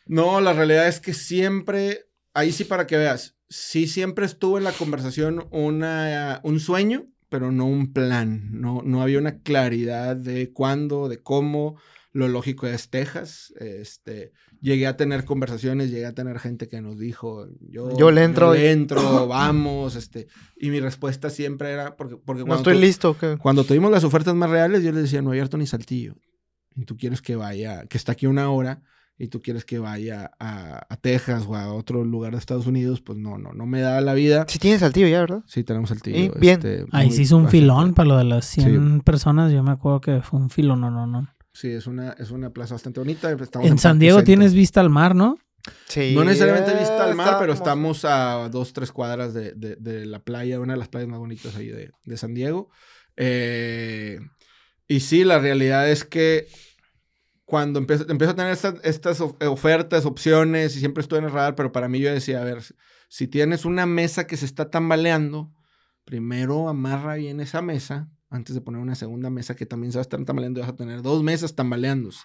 Speaker 3: no, la realidad es que siempre, ahí sí para que veas, sí siempre estuvo en la conversación una, un sueño, pero no un plan. No, no había una claridad de cuándo, de cómo. Lo lógico es Texas. Este, llegué a tener conversaciones, llegué a tener gente que nos dijo, yo,
Speaker 2: Yo le entro
Speaker 3: yo
Speaker 2: y-
Speaker 3: le entro, vamos, este, y mi respuesta siempre era, porque, porque
Speaker 2: No
Speaker 3: cuando
Speaker 2: estoy
Speaker 3: tú-
Speaker 2: listo. ¿qué?
Speaker 3: cuando tuvimos las ofertas más reales, yo les decía, no hay harto ni saltillo. Y tú quieres que vaya, que está aquí una hora, y tú quieres que vaya a, a Texas o a otro lugar de Estados Unidos, pues no, no, no me da la vida.
Speaker 2: Sí tienes saltillo ya, ¿verdad?
Speaker 3: Sí, tenemos saltillo.
Speaker 2: Y bien.
Speaker 3: este,
Speaker 1: Ahí sí hizo un
Speaker 3: fácil.
Speaker 1: filón para lo de las 100 personas. Yo me acuerdo que fue un filón, no, no, no.
Speaker 3: Sí, es una, es una plaza bastante bonita. Estamos
Speaker 1: En San Diego
Speaker 3: Centro.
Speaker 1: tienes vista al mar, ¿no?
Speaker 2: Sí.
Speaker 3: No necesariamente vista al mar, pero estamos a dos, tres cuadras de, de- de la playa, una de las playas más bonitas ahí de, de San Diego. Eh, y sí, la realidad es que cuando empiezo, empiezo a tener estas, estas of- ofertas, opciones, y siempre estoy en el radar, pero para mí yo decía, a ver, si tienes una mesa que se está tambaleando, primero amarra bien esa mesa antes de poner una segunda mesa que también se va a estar tambaleando vas a tener dos mesas tambaleándose.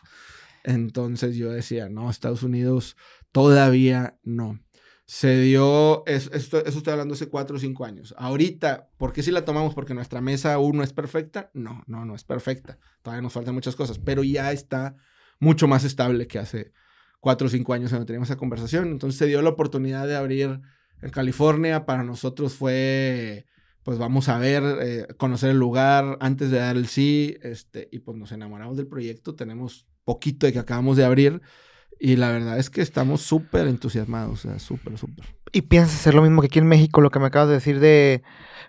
Speaker 3: Entonces yo decía, no, Estados Unidos todavía no. Se dio, eso estoy hablando hace cuatro o cinco años. Ahorita, ¿por qué si la tomamos? Porque nuestra mesa aún no es perfecta. No, no, no es perfecta. Todavía nos faltan muchas cosas, pero ya está mucho más estable que hace cuatro o cinco años cuando teníamos esa conversación. Entonces se dio la oportunidad de abrir en California. Para nosotros fue, pues vamos a ver, eh, conocer el lugar antes de dar el sí. Este, y pues nos enamoramos del proyecto. Tenemos poquito de que acabamos de abrir. Y la verdad es que estamos súper entusiasmados, o sea, súper, súper.
Speaker 2: Y piensas hacer lo mismo que aquí en México, lo que me acabas de decir de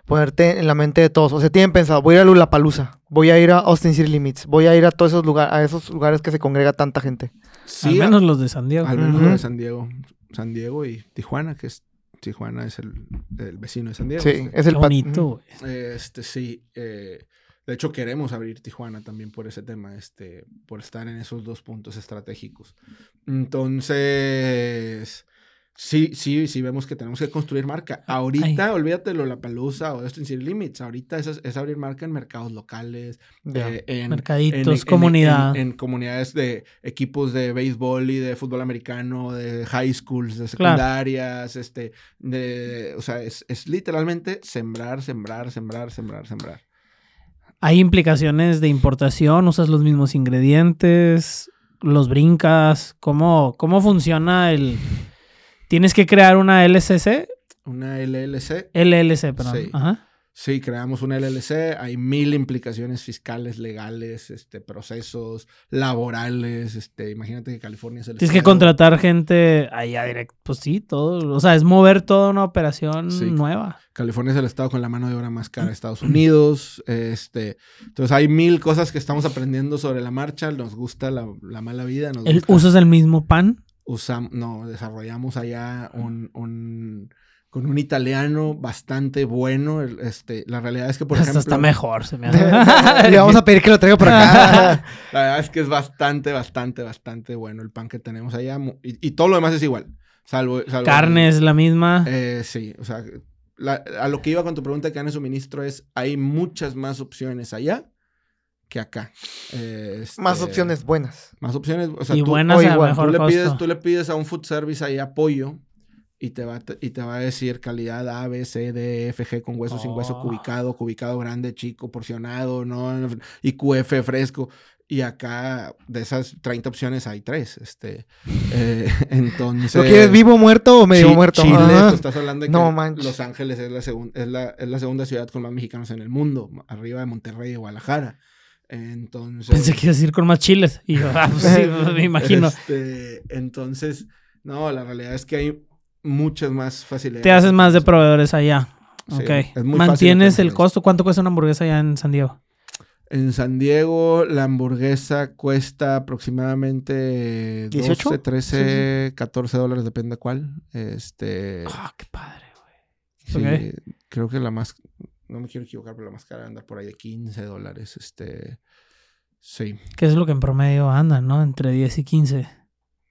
Speaker 2: ponerte en la mente de todos. O sea, tienen pensado, voy a ir a Lulapalooza, voy a ir a Austin City Limits, voy a ir a todos esos lugares, a esos lugares que se congrega tanta gente.
Speaker 3: Sí,
Speaker 1: al menos los de San Diego.
Speaker 3: al menos
Speaker 2: Ujú.
Speaker 3: lo de San Diego. San Diego y Tijuana, que es Tijuana es el, el vecino de San Diego.
Speaker 2: Sí,
Speaker 3: Este,
Speaker 2: es el
Speaker 1: Qué bonito.
Speaker 3: Este, sí. eh, de hecho, queremos abrir Tijuana también por ese tema, este, por estar en esos dos puntos estratégicos. Entonces, sí, sí, sí vemos que tenemos que construir marca. Ahorita, olvídate lo la palusa o City Limits. Ahorita es, es abrir marca en mercados locales, eh, en
Speaker 1: Mercaditos, comunidad.
Speaker 3: En, en comunidades de equipos de béisbol y de fútbol americano, de high schools, de secundarias, este, de, o sea, es, es literalmente sembrar, sembrar, sembrar, sembrar, sembrar.
Speaker 1: Hay implicaciones de importación, usas los mismos ingredientes, los brincas. ¿Cómo, cómo funciona el. ¿Tienes que crear una LCC?
Speaker 3: Una LLC,
Speaker 1: LLC, perdón.
Speaker 3: Sí.
Speaker 1: Ajá.
Speaker 3: sí, creamos una LLC, hay mil implicaciones fiscales, legales, este, procesos laborales, este, imagínate que California es el
Speaker 1: Tienes que contratar gente allá directo. Pues sí, todo. O sea, es mover toda una operación
Speaker 3: Sí.
Speaker 1: nueva.
Speaker 3: California es el estado con la mano de obra más cara de Estados Unidos. Este, entonces hay mil cosas que estamos aprendiendo sobre la marcha. Nos gusta la, la mala vida. Nos
Speaker 1: El,
Speaker 3: gusta-
Speaker 1: ¿Usas el mismo pan?
Speaker 3: Usam- no, desarrollamos allá un, un- con un italiano bastante bueno. El- Este, la realidad es que, por
Speaker 1: Hasta
Speaker 3: ejemplo,
Speaker 1: está mejor, se me hace.
Speaker 2: Le vamos a pedir que lo traiga por acá.
Speaker 3: la verdad es que es bastante, bastante, bastante bueno el pan que tenemos allá. Y, y todo lo demás es igual. Salvo, salvo
Speaker 1: Carne es la misma.
Speaker 3: Eh, sí, o sea, la- a lo que iba con tu pregunta que han suministro es, hay muchas más opciones allá que acá. Eh, este,
Speaker 2: Más opciones buenas.
Speaker 3: Más opciones. O sea,
Speaker 1: y
Speaker 3: tú,
Speaker 1: buenas
Speaker 2: o
Speaker 1: a
Speaker 2: igual,
Speaker 1: mejor
Speaker 3: tú le
Speaker 1: costo.
Speaker 3: pides, tú le pides a un food service ahí apoyo y te va, te- y te va a decir calidad A, B, C, D, F, G con hueso, sin hueso,
Speaker 1: Oh.
Speaker 3: cubicado, cubicado grande, chico, porcionado, ¿no? Y QF fresco. Y acá, de esas 30 opciones, hay tres. Este, eh, entonces...
Speaker 2: ¿Lo quieres vivo, muerto o medio
Speaker 3: Chi-
Speaker 2: muerto?
Speaker 3: Chile, tú estás hablando de que
Speaker 2: No manches.
Speaker 3: Los Ángeles es la, segun- es, la, es la segunda ciudad con más mexicanos en el mundo, arriba de Monterrey y Guadalajara. Entonces.
Speaker 1: Pensé que ibas a ir con más chiles. Y yo, ah, pues sí, me imagino.
Speaker 3: este, entonces, no, la realidad es que hay muchas más facilidades.
Speaker 1: Te haces más de proveedores allá.
Speaker 3: Sí,
Speaker 1: ok.
Speaker 3: es muy fácil
Speaker 1: ¿Mantienes
Speaker 3: hacer
Speaker 1: el costo? ¿Cuánto cuesta una hamburguesa allá en San Diego?
Speaker 3: En San Diego la hamburguesa cuesta aproximadamente
Speaker 2: 18?
Speaker 3: 12, 13, 14 dólares, depende cuál. Este,
Speaker 1: Ah, qué padre, güey.
Speaker 3: sí,
Speaker 1: ok.
Speaker 3: creo que la más, no me quiero equivocar, pero la más cara anda por ahí de 15 dólares. Este, sí.
Speaker 1: ¿Qué es lo que en promedio andan, no? Entre 10 y 15.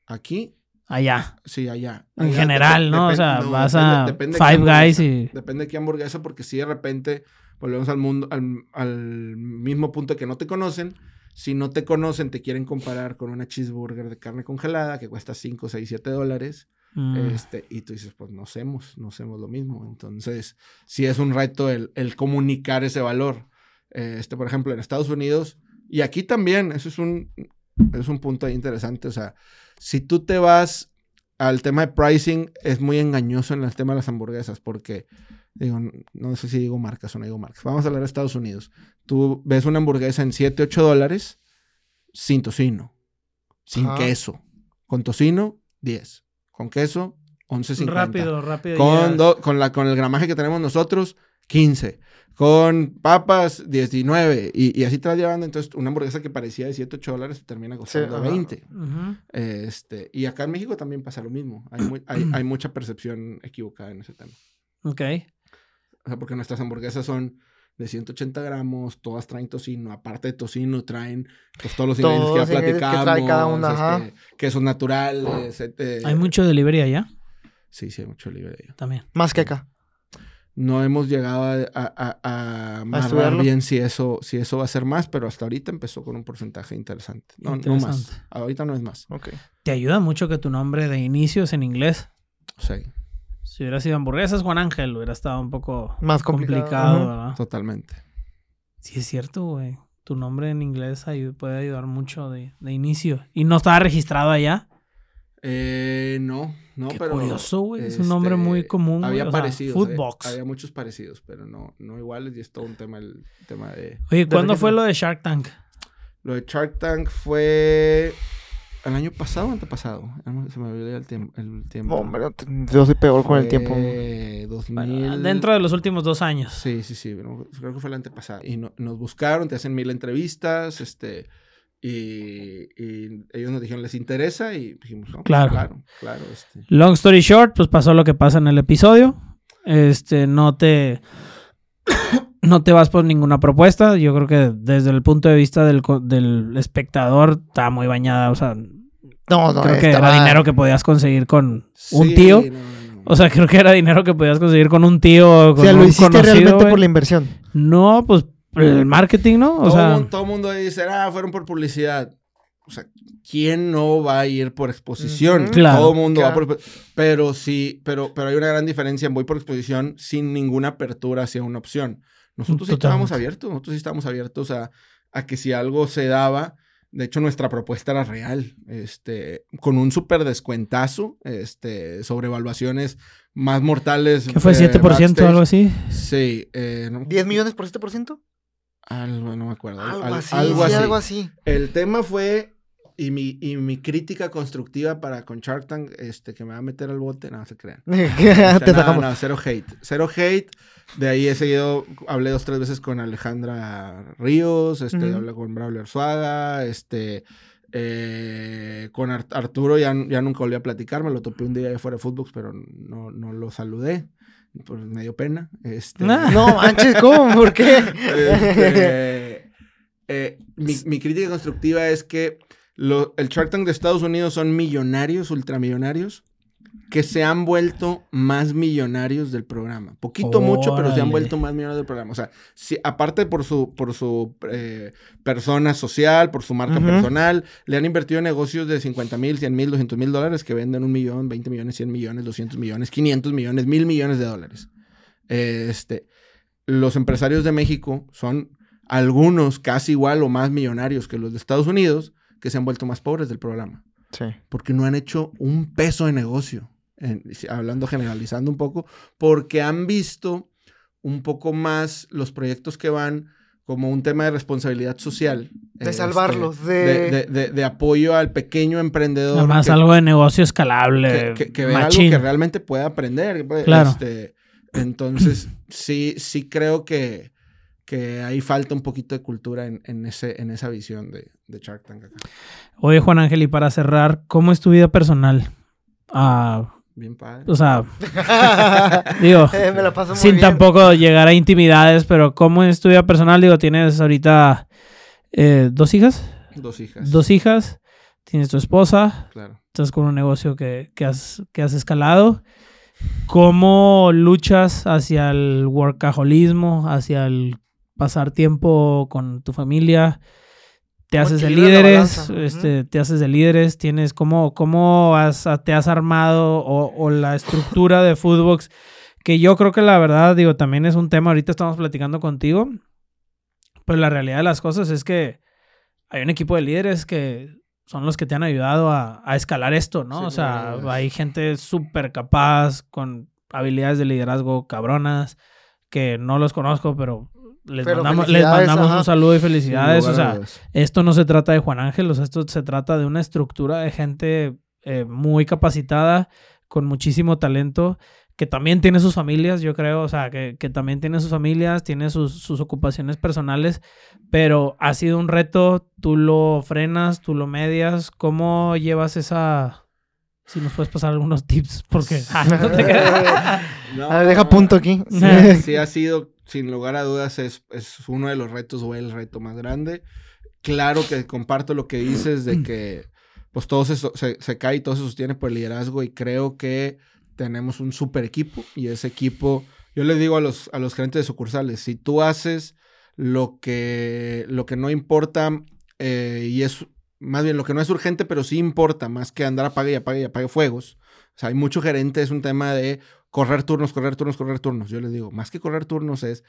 Speaker 3: Aquí,
Speaker 1: Allá.
Speaker 3: sí, allá.
Speaker 1: En
Speaker 3: Allá
Speaker 1: general, ¿no? O sea,
Speaker 3: no,
Speaker 1: vas
Speaker 3: depende-
Speaker 1: a
Speaker 3: depende
Speaker 1: Five. Guys y...
Speaker 3: Depende de qué hamburguesa, porque si de repente volvemos al mundo, al, al mismo punto de que no te conocen. Si no te conocen, te quieren comparar con una cheeseburger de carne congelada que cuesta 5, 6, 7 dólares.
Speaker 1: Mm.
Speaker 3: Este, y tú dices, pues no hacemos, no hacemos lo mismo. Entonces, sí es un reto el, el comunicar ese valor. Este, por ejemplo, en Estados Unidos, y aquí también, eso es un, es un punto interesante. O sea, si tú te vas al tema de pricing, es muy engañoso en el tema de las hamburguesas, porque, digo, no sé si digo marcas o no digo marcas. Vamos a hablar de Estados Unidos. Tú ves una hamburguesa en 7, 8 dólares sin tocino, sin
Speaker 2: Ajá.
Speaker 3: queso. Con tocino, 10. Con queso, 11.50.
Speaker 1: rápido, rápido.
Speaker 3: Con, do- con, la, con el gramaje que tenemos nosotros, 15. Con papas, 19. Y, y así te vas llevando. Entonces, una hamburguesa que parecía de 7, 8 dólares te termina costando
Speaker 2: ajá.
Speaker 3: 20.
Speaker 1: Ujú.
Speaker 3: Este, y acá en México también pasa lo mismo. Hay, mu- hay, hay mucha percepción equivocada en ese tema.
Speaker 1: Ok.
Speaker 3: O sea, porque nuestras hamburguesas son de 180 gramos, todas traen tocino. Aparte de tocino, traen pues, todos los
Speaker 2: Todos
Speaker 3: ingredientes que ya
Speaker 2: ingredientes que
Speaker 3: platicamos.
Speaker 2: trae cada una, ajá.
Speaker 3: este, quesos naturales. este,
Speaker 1: ¿Hay mucho delivery allá?
Speaker 3: Sí, sí, hay mucho libre ahí.
Speaker 1: También.
Speaker 2: Más que acá.
Speaker 3: No hemos llegado a, a, a, a bien si eso, si eso va a ser más, pero hasta ahorita empezó con un porcentaje interesante. No, no más.
Speaker 1: Interesante.
Speaker 3: Ahorita no es más.
Speaker 2: Ok.
Speaker 1: ¿Te ayuda mucho que tu nombre de inicio es en inglés?
Speaker 3: Sí,
Speaker 1: Si hubiera sido hamburguesas, Juan Ángel hubiera estado un poco
Speaker 2: Más complicado.
Speaker 1: ¿verdad?
Speaker 3: totalmente.
Speaker 1: Sí, es cierto, güey. Tu nombre en inglés ayu- puede ayudar mucho de, de inicio. ¿Y no estaba registrado allá?
Speaker 3: Eh, no, no,
Speaker 1: Qué
Speaker 3: pero.
Speaker 1: curioso, güey. Es un nombre
Speaker 3: este,
Speaker 1: muy común.
Speaker 3: Había
Speaker 1: O sea,
Speaker 3: parecidos. eh,
Speaker 1: Foodbox.
Speaker 3: Había muchos parecidos, pero no, no iguales. Y es todo un tema, el tema de.
Speaker 1: Oye, ¿cuándo fue lo de Shark Tank?
Speaker 3: Lo de Shark Tank fue. ¿El año pasado o antepasado? No- Se me olvidó el tiempo. El tiempo.
Speaker 2: Hombre, yo soy peor con el tiempo.
Speaker 3: Fue 2000.
Speaker 1: Dentro de los últimos dos años.
Speaker 3: Sí, sí, sí. creo que fue el antepasado. Y no- nos buscaron, te hacen mil entrevistas, este. Y, y ellos nos dijeron, ¿les interesa? Y dijimos, no, pues,
Speaker 1: Claro.
Speaker 3: claro, claro. Este.
Speaker 1: Long story short, pues pasó lo que pasa en el episodio. Este, no te. No te vas por ninguna propuesta. Yo creo que desde el punto de vista del, co- del espectador está muy bañada. O sea,
Speaker 2: No, no,
Speaker 1: creo que
Speaker 2: estaba-
Speaker 1: era dinero que podías conseguir con un
Speaker 3: Sí,
Speaker 1: tío.
Speaker 3: no, no, no.
Speaker 1: O sea, creo que era dinero que podías conseguir con un tío.
Speaker 2: O
Speaker 1: Con
Speaker 2: sea, lo hiciste
Speaker 1: conocido,
Speaker 2: realmente por la inversión.
Speaker 1: No, pues el marketing, ¿no? O
Speaker 3: todo,
Speaker 1: sea,
Speaker 3: mun- todo el mundo dice, ah, fueron por publicidad. O sea, ¿quién no va a ir por exposición?
Speaker 1: Claro.
Speaker 3: Todo el mundo va por Pero sí, pero, pero hay una gran diferencia en voy por exposición sin ninguna apertura hacia una opción. Nosotros sí estábamos abiertos, nosotros sí estábamos abiertos a, a que si algo se daba, de hecho nuestra propuesta era real, este, con un súper descuentazo, este, sobre evaluaciones más mortales.
Speaker 1: que fue
Speaker 3: eh,
Speaker 1: 7% o algo así.
Speaker 3: Sí, eh, no,
Speaker 2: ¿10 millones por 7%?
Speaker 3: algo, no me acuerdo.
Speaker 2: Algo
Speaker 3: al-
Speaker 2: así.
Speaker 3: algo
Speaker 2: sí,
Speaker 3: así.
Speaker 2: algo así.
Speaker 3: El tema fue, y mi, y mi crítica constructiva para con Shark Tank, este, que me va a meter al bote, no se crean. O sea,
Speaker 2: Te
Speaker 3: no,
Speaker 2: sacamos.
Speaker 3: no, cero hate. Cero hate. De ahí he seguido, hablé dos, tres veces con Alejandra Ríos, este, hablé con Braulio Arzuaga, este, eh, con Ar- Arturo ya, ya nunca volví a platicar, me lo topé un día de fuera de Footbox, pero no, no lo saludé, pues me dio pena. Este,
Speaker 1: Ah.
Speaker 2: No manches, ¿cómo? ¿Por qué?
Speaker 3: este, eh, mi, mi crítica constructiva es que lo- el Shark Tank de Estados Unidos son millonarios, ultramillonarios, que se han vuelto más millonarios del programa. Poquito, mucho, pero se han vuelto más millonarios del programa. O sea, si, aparte por su, por su eh, persona social, por su marca personal, le han invertido en negocios de 50 mil, 100 mil, 200 mil dólares que venden un millón, 20 millones, 100 millones, 200 millones, 500 millones, mil millones de dólares. Este, los empresarios de México son algunos casi igual o más millonarios que los de Estados Unidos que se han vuelto más pobres del programa
Speaker 2: Sí.
Speaker 3: porque no han hecho un peso de negocio, en- hablando generalizando un poco, porque han visto un poco más los proyectos que van como un tema de responsabilidad social.
Speaker 2: De
Speaker 3: este,
Speaker 2: salvarlos, de...
Speaker 3: de, de- de- de apoyo al pequeño emprendedor. Que-
Speaker 1: algo de negocio escalable.
Speaker 3: que, que, que vea algo
Speaker 1: machín.
Speaker 3: que realmente pueda aprender. pues,
Speaker 1: Claro.
Speaker 3: este, entonces, sí, sí creo que, que ahí falta un poquito de cultura en, en ese, en esa visión de, de Shark Tank acá.
Speaker 1: Oye, Juan Ángel, y para cerrar, ¿cómo es tu vida personal? Ah,
Speaker 3: Bien padre.
Speaker 1: o sea, digo,
Speaker 2: Eh, me la paso muy
Speaker 1: sin
Speaker 2: bien.
Speaker 1: tampoco llegar a intimidades, pero ¿cómo es tu vida personal? Digo, tienes ahorita eh, dos hijas,
Speaker 3: Dos hijas.
Speaker 1: dos hijas, tienes tu esposa,
Speaker 3: Claro.
Speaker 1: estás con un negocio que, que has, que has escalado. ¿Cómo luchas hacia el workaholismo, hacia el pasar tiempo con tu familia? Te
Speaker 2: ¿Cómo
Speaker 1: haces de líderes,
Speaker 2: balanza? Ujú.
Speaker 1: este, te haces de líderes, tienes cómo, cómo has- te has armado o, o la estructura de Foodbox, que yo creo que la verdad, digo, también es un tema, ahorita estamos platicando contigo, pues la realidad de las cosas es que hay un equipo de líderes que son los que te han ayudado a, a escalar esto, ¿no?
Speaker 3: Sí,
Speaker 1: o sea,
Speaker 3: no,
Speaker 1: hay gente súper capaz, con habilidades de liderazgo cabronas, que no los conozco, pero les
Speaker 2: Pero
Speaker 1: mandamos, les mandamos
Speaker 2: ajá.
Speaker 1: un saludo y felicidades. O sea, esto no se trata de Juan Ángel, o sea, esto se trata de una estructura de gente eh, muy capacitada, con muchísimo talento, que también tiene sus familias, yo creo, o sea, que, que también tiene sus familias, tiene sus, sus ocupaciones personales, pero ha sido un reto, tú lo frenas, tú lo medias, ¿cómo llevas esa... Si nos puedes pasar algunos tips, porque... Ah, no te.
Speaker 3: No,
Speaker 2: A ver, deja punto aquí.
Speaker 3: Sí, sí ha sido, sin lugar a dudas, es, es uno de los retos o el reto más grande. Claro que comparto lo que dices de que pues todo se, se, se cae y todo se sostiene por el liderazgo y creo que tenemos un super equipo y ese equipo, yo les digo a los, a los gerentes de sucursales, si tú haces lo que, lo que no importa eh, y es más bien lo que no es urgente, pero sí importa, más que andar apague y apague y apague fuegos. O sea, hay mucho gerente, es un tema de correr turnos, correr turnos, correr turnos. Yo les digo, más que correr turnos es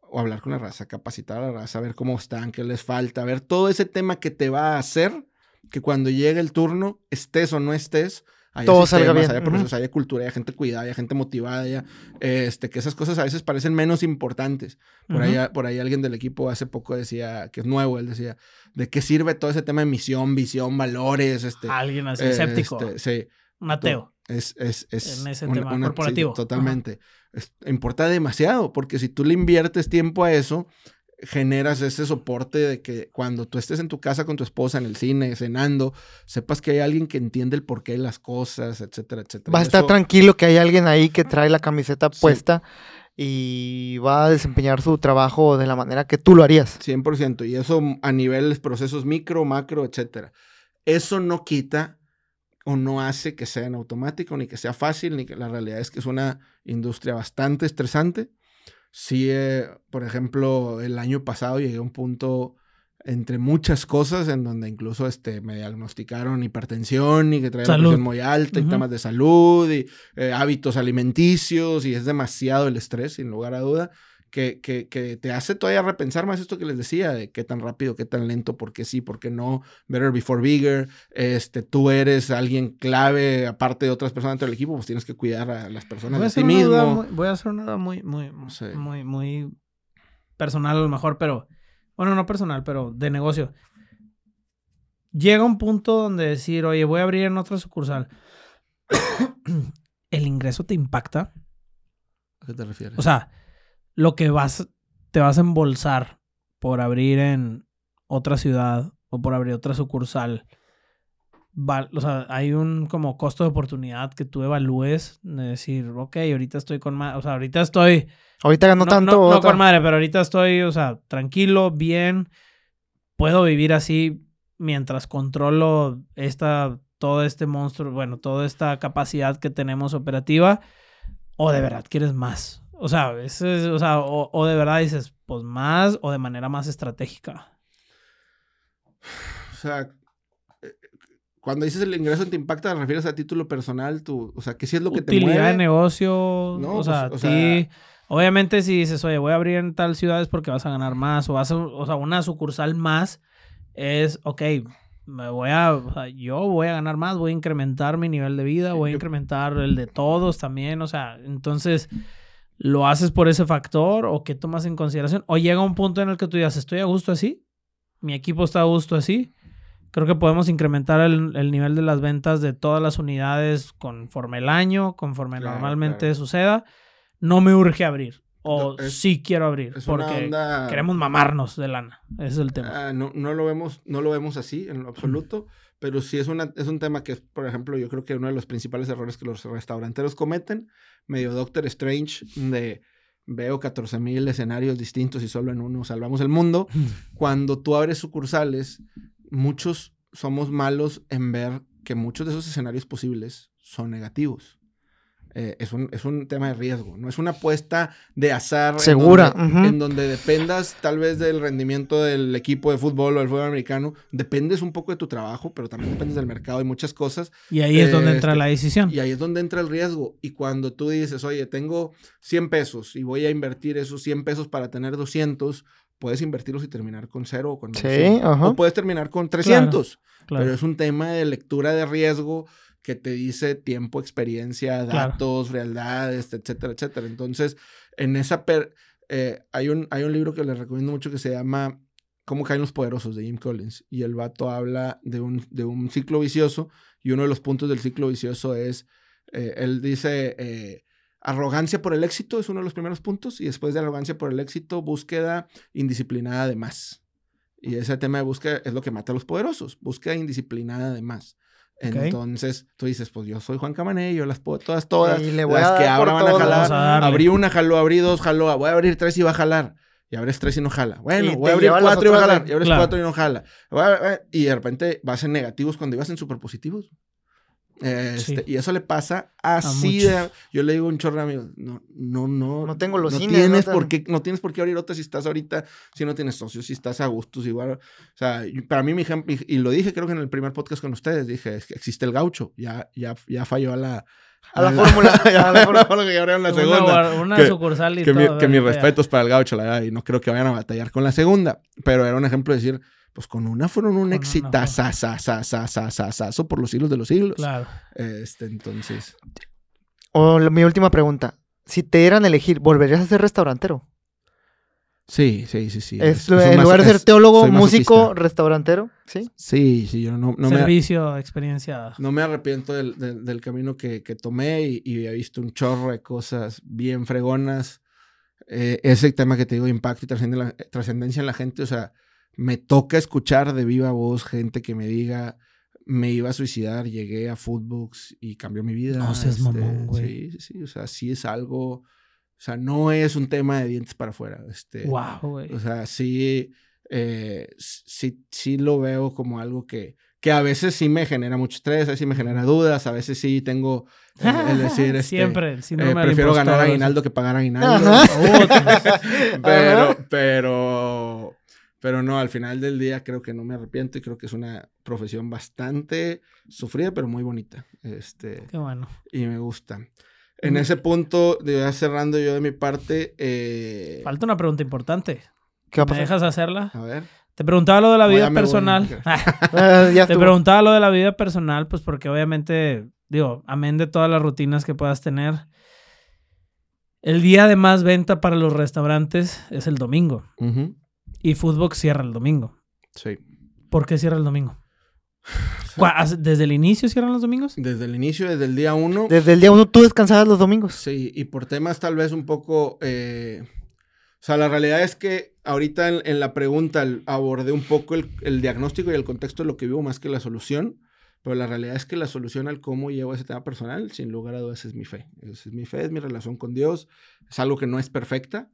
Speaker 3: o hablar con la raza, capacitar a la raza, ver cómo están, qué les falta, ver todo ese tema que te va a hacer que cuando llegue el turno, estés o no estés, haya
Speaker 2: Todo salga
Speaker 3: sistemas,
Speaker 2: bien.
Speaker 3: haya procesos, haya cultura, haya gente cuidada, haya gente motivada, haya, este, que esas cosas a veces parecen menos importantes. Por, ahí, por ahí alguien del equipo hace poco decía, que es nuevo, él decía, ¿de qué sirve todo ese tema de misión, visión, valores? Este,
Speaker 1: Alguien así,
Speaker 3: eh,
Speaker 1: escéptico,
Speaker 3: este, sí,
Speaker 1: un ateo.
Speaker 3: Es, es, es
Speaker 1: En ese
Speaker 3: una-
Speaker 1: tema
Speaker 3: una- sí,
Speaker 1: corporativo.
Speaker 3: totalmente. Es- importa demasiado, porque si tú le inviertes tiempo a eso, generas ese soporte de que cuando tú estés en tu casa con tu esposa, en el cine, cenando, sepas que hay alguien que entiende el porqué de las cosas, etcétera, etcétera.
Speaker 2: Va a estar
Speaker 3: eso-
Speaker 2: tranquilo que hay alguien ahí que trae la camiseta
Speaker 3: Sí.
Speaker 2: puesta y va a desempeñar su trabajo de la manera que tú lo harías.
Speaker 3: 100%. Y eso a niveles, procesos micro, macro, etcétera. Eso no quita o no hace que sea en automático, ni que sea fácil, ni que la realidad es que es una industria bastante estresante. Sí, eh, por ejemplo, el año pasado llegué a un punto entre muchas cosas en donde incluso este, me diagnosticaron hipertensión y que traía
Speaker 1: Salud.
Speaker 3: presión muy alta y temas de salud y eh, hábitos alimenticios y es demasiado el estrés, sin lugar a duda que, que, que te hace todavía repensar más esto que les decía, de qué tan rápido, qué tan lento, por qué sí, por qué no, better before bigger, este, tú eres alguien clave, aparte de otras personas dentro del equipo, pues tienes que cuidar a las personas de
Speaker 1: una
Speaker 3: mismo.
Speaker 1: muy, voy a hacer una duda muy, muy,
Speaker 3: Sí.
Speaker 1: muy, muy personal a lo mejor, pero bueno, no personal, pero de negocio. Llega un punto donde decir, oye, voy a abrir en otra sucursal. ¿El ingreso te impacta?
Speaker 3: ¿A qué te refieres?
Speaker 1: O sea, lo que vas, te vas a embolsar por abrir en otra ciudad o por abrir otra sucursal. o sea, hay un como costo de oportunidad que tú evalúes de decir, ok, ahorita estoy con más, o sea, ahorita estoy
Speaker 2: Ahorita ganó
Speaker 1: no,
Speaker 2: tanto.
Speaker 1: no- con madre, pero ahorita estoy, o sea, tranquilo, bien. Puedo vivir así mientras controlo esta, todo este monstruo, bueno, toda esta capacidad que tenemos operativa. O de verdad quieres más. O sea, es- o, sea o, o de verdad dices, pues más o de manera más estratégica.
Speaker 3: O sea, eh, cuando dices el ingreso te impacta, ¿te refieres a título personal? Tu, o sea, ¿qué sí es lo que te
Speaker 1: Utilidad
Speaker 3: mueve?
Speaker 1: de negocio.
Speaker 3: No,
Speaker 1: o sea,
Speaker 3: pues, o
Speaker 1: sí.
Speaker 3: sea-
Speaker 1: Obviamente, si dices, oye, voy a abrir en tal ciudad es porque vas a ganar más, o vas a, o sea, una sucursal más es, ok, me voy a, o sea, yo voy a ganar más, voy a incrementar mi nivel de vida, voy a incrementar el de todos también, o sea, entonces, ¿lo haces por ese factor o qué tomas en consideración? O llega un punto en el que tú digas, estoy a gusto así, mi equipo está a gusto así, creo que podemos incrementar el, el nivel de las ventas de todas las unidades conforme el año, conforme
Speaker 3: Claro,
Speaker 1: normalmente
Speaker 3: claro.
Speaker 1: suceda. No me urge abrir. o
Speaker 3: Es-
Speaker 1: sí quiero abrir? Porque
Speaker 3: onda-
Speaker 1: queremos mamarnos de lana. Ese es el tema.
Speaker 3: Ah, no, no lo vemos, no lo vemos así en lo absoluto, pero sí es una, es un tema que, por ejemplo, yo creo que uno de los principales errores que los restauranteros cometen, medio Doctor Strange, de veo 14 mil escenarios distintos y solo en uno salvamos el mundo. Cuando tú abres sucursales, muchos somos malos en ver que muchos de esos escenarios posibles son negativos. Eh, es, un, es un tema de riesgo, no es una apuesta de azar. en
Speaker 2: Segura,
Speaker 3: donde-
Speaker 2: ujú.
Speaker 3: En donde dependas tal vez del rendimiento del equipo de fútbol o del fútbol americano. Dependes un poco de tu trabajo, pero también dependes del mercado y muchas cosas.
Speaker 1: Y ahí es donde entra
Speaker 3: este,
Speaker 1: la decisión.
Speaker 3: Y ahí es donde entra el riesgo. Y cuando tú dices, oye, tengo 100 pesos y voy a invertir esos 100 pesos para tener 200, puedes invertirlos y terminar con cero o con
Speaker 2: Sí,
Speaker 3: menos. O puedes terminar con 300.
Speaker 1: Claro.
Speaker 3: Pero es un tema de lectura de riesgo que te dice tiempo, experiencia,
Speaker 1: Claro.
Speaker 3: datos, realidades, etcétera, etcétera. Entonces, en esa... per- eh, hay, un, hay un libro que les recomiendo mucho que se llama Cómo caen los poderosos de Jim Collins. Y el vato habla de un, de un ciclo vicioso y uno de los puntos del ciclo vicioso es, eh, él dice, eh, arrogancia por el éxito es uno de los primeros puntos y después de arrogancia por el éxito, búsqueda indisciplinada de más. Y ese tema de búsqueda es lo que mata a los poderosos, búsqueda indisciplinada de más. Entonces, tú dices, pues yo soy Juan Camané, yo las puedo todas, todas.
Speaker 2: Y le voy
Speaker 3: las
Speaker 2: a
Speaker 3: que ahora van a jalar.
Speaker 1: A.
Speaker 3: Abrí una, jaló, abrí dos, jaló. Voy a abrir tres y va a jalar. Y abres tres y no jala. Bueno,
Speaker 2: Y
Speaker 3: voy a abrir cuatro y va a jalar. Y abres
Speaker 1: Claro.
Speaker 3: cuatro y no jala. Y de repente vas en negativos cuando ibas en superpositivos. Este,
Speaker 1: Sí.
Speaker 3: Y eso le pasa así de... Yo le digo a un chorro de amigos, no, no, no.
Speaker 2: No tengo los
Speaker 3: no
Speaker 2: cines,
Speaker 3: Tienes
Speaker 2: no
Speaker 3: por qué, no tienes por qué abrir otra si estás ahorita, si no tienes socios, si estás a gusto, si igual. O sea, para mí mi ejemplo, y, lo dije creo que en el primer podcast con ustedes, dije, es que existe el gaucho. Ya, ya, ya falló a la...
Speaker 2: A la fórmula,
Speaker 3: ya
Speaker 2: a la
Speaker 3: fórmula que ya abrieron la
Speaker 1: Una
Speaker 3: segunda
Speaker 1: guar- Una,
Speaker 3: que-
Speaker 1: sucursal y
Speaker 3: que, mi-
Speaker 1: todo,
Speaker 3: que mis respetos para el gaucho, la verdad, y no creo que vayan a batallar con la segunda, pero era un ejemplo de decir, pues con una fueron un exitazazazazazazazo por los siglos de los siglos.
Speaker 1: Claro.
Speaker 3: Este, entonces,
Speaker 2: O mi última pregunta. Si te dieran a elegir, ¿volverías a ser restaurantero?
Speaker 3: sí, sí, sí, sí.
Speaker 2: es, en lugar de ser teólogo, músico,
Speaker 3: masoquista.
Speaker 2: restaurantero, ¿sí?
Speaker 3: Sí, sí, yo no, no me,
Speaker 1: Servicio, experiencia.
Speaker 3: no me arrepiento del, del- del camino que, que tomé y, y he visto un chorro de cosas bien fregonas. Eh, ese tema que te digo, impacto y la- trascendencia en la gente, o sea, me toca escuchar de viva voz gente que me diga, me iba a suicidar, llegué a Foodbooks y cambió mi vida.
Speaker 1: No seas mamón, güey.
Speaker 3: Sí, sí, sí, o sea, sí es algo, o sea, no es un tema de dientes para afuera. Este,
Speaker 1: Wow, güey.
Speaker 3: o sea, sí, eh, sí, sí lo veo como algo que, que a veces sí me genera mucho estrés, a veces sí me genera dudas, a veces sí tengo el, el decir, este,
Speaker 1: Siempre, el
Speaker 3: eh, prefiero ganar
Speaker 1: impostor,
Speaker 3: aguinaldo que pagar aguinaldo. Pero, pero, pero no, al final del día creo que no me arrepiento y creo que es una profesión bastante sufrida, pero muy bonita. Este,
Speaker 1: Qué bueno.
Speaker 3: y me gusta. En ese punto, de ya cerrando yo de mi parte, eh,
Speaker 1: Falta una pregunta importante.
Speaker 2: ¿Qué va a
Speaker 1: ¿Me
Speaker 2: pasar?
Speaker 1: dejas hacerla?
Speaker 3: a ver.
Speaker 1: Te preguntaba lo de la vida
Speaker 3: me
Speaker 1: personal.
Speaker 2: Ya
Speaker 1: Te preguntaba lo de la vida personal, pues porque obviamente, digo, amén de todas las rutinas que puedas tener, el día de más venta para los restaurantes es el domingo.
Speaker 3: Ujú.
Speaker 1: Y Foodbox cierra el domingo.
Speaker 3: Sí.
Speaker 1: ¿Por qué cierra el domingo? ¿Cuá- hace- ¿Desde el inicio cierran los domingos?
Speaker 3: Desde el inicio, desde el día uno.
Speaker 2: Desde el día uno tú descansabas los domingos.
Speaker 3: Sí, y por temas tal vez un poco... eh, o sea, la realidad es que ahorita en, en la pregunta el- abordé un poco el, el diagnóstico y el contexto de lo que vivo más que la solución. Pero la realidad es que la solución al cómo llevo ese tema personal, sin lugar a dudas, es mi fe. Es, es mi fe, es mi relación con Dios. Es algo que no es perfecta,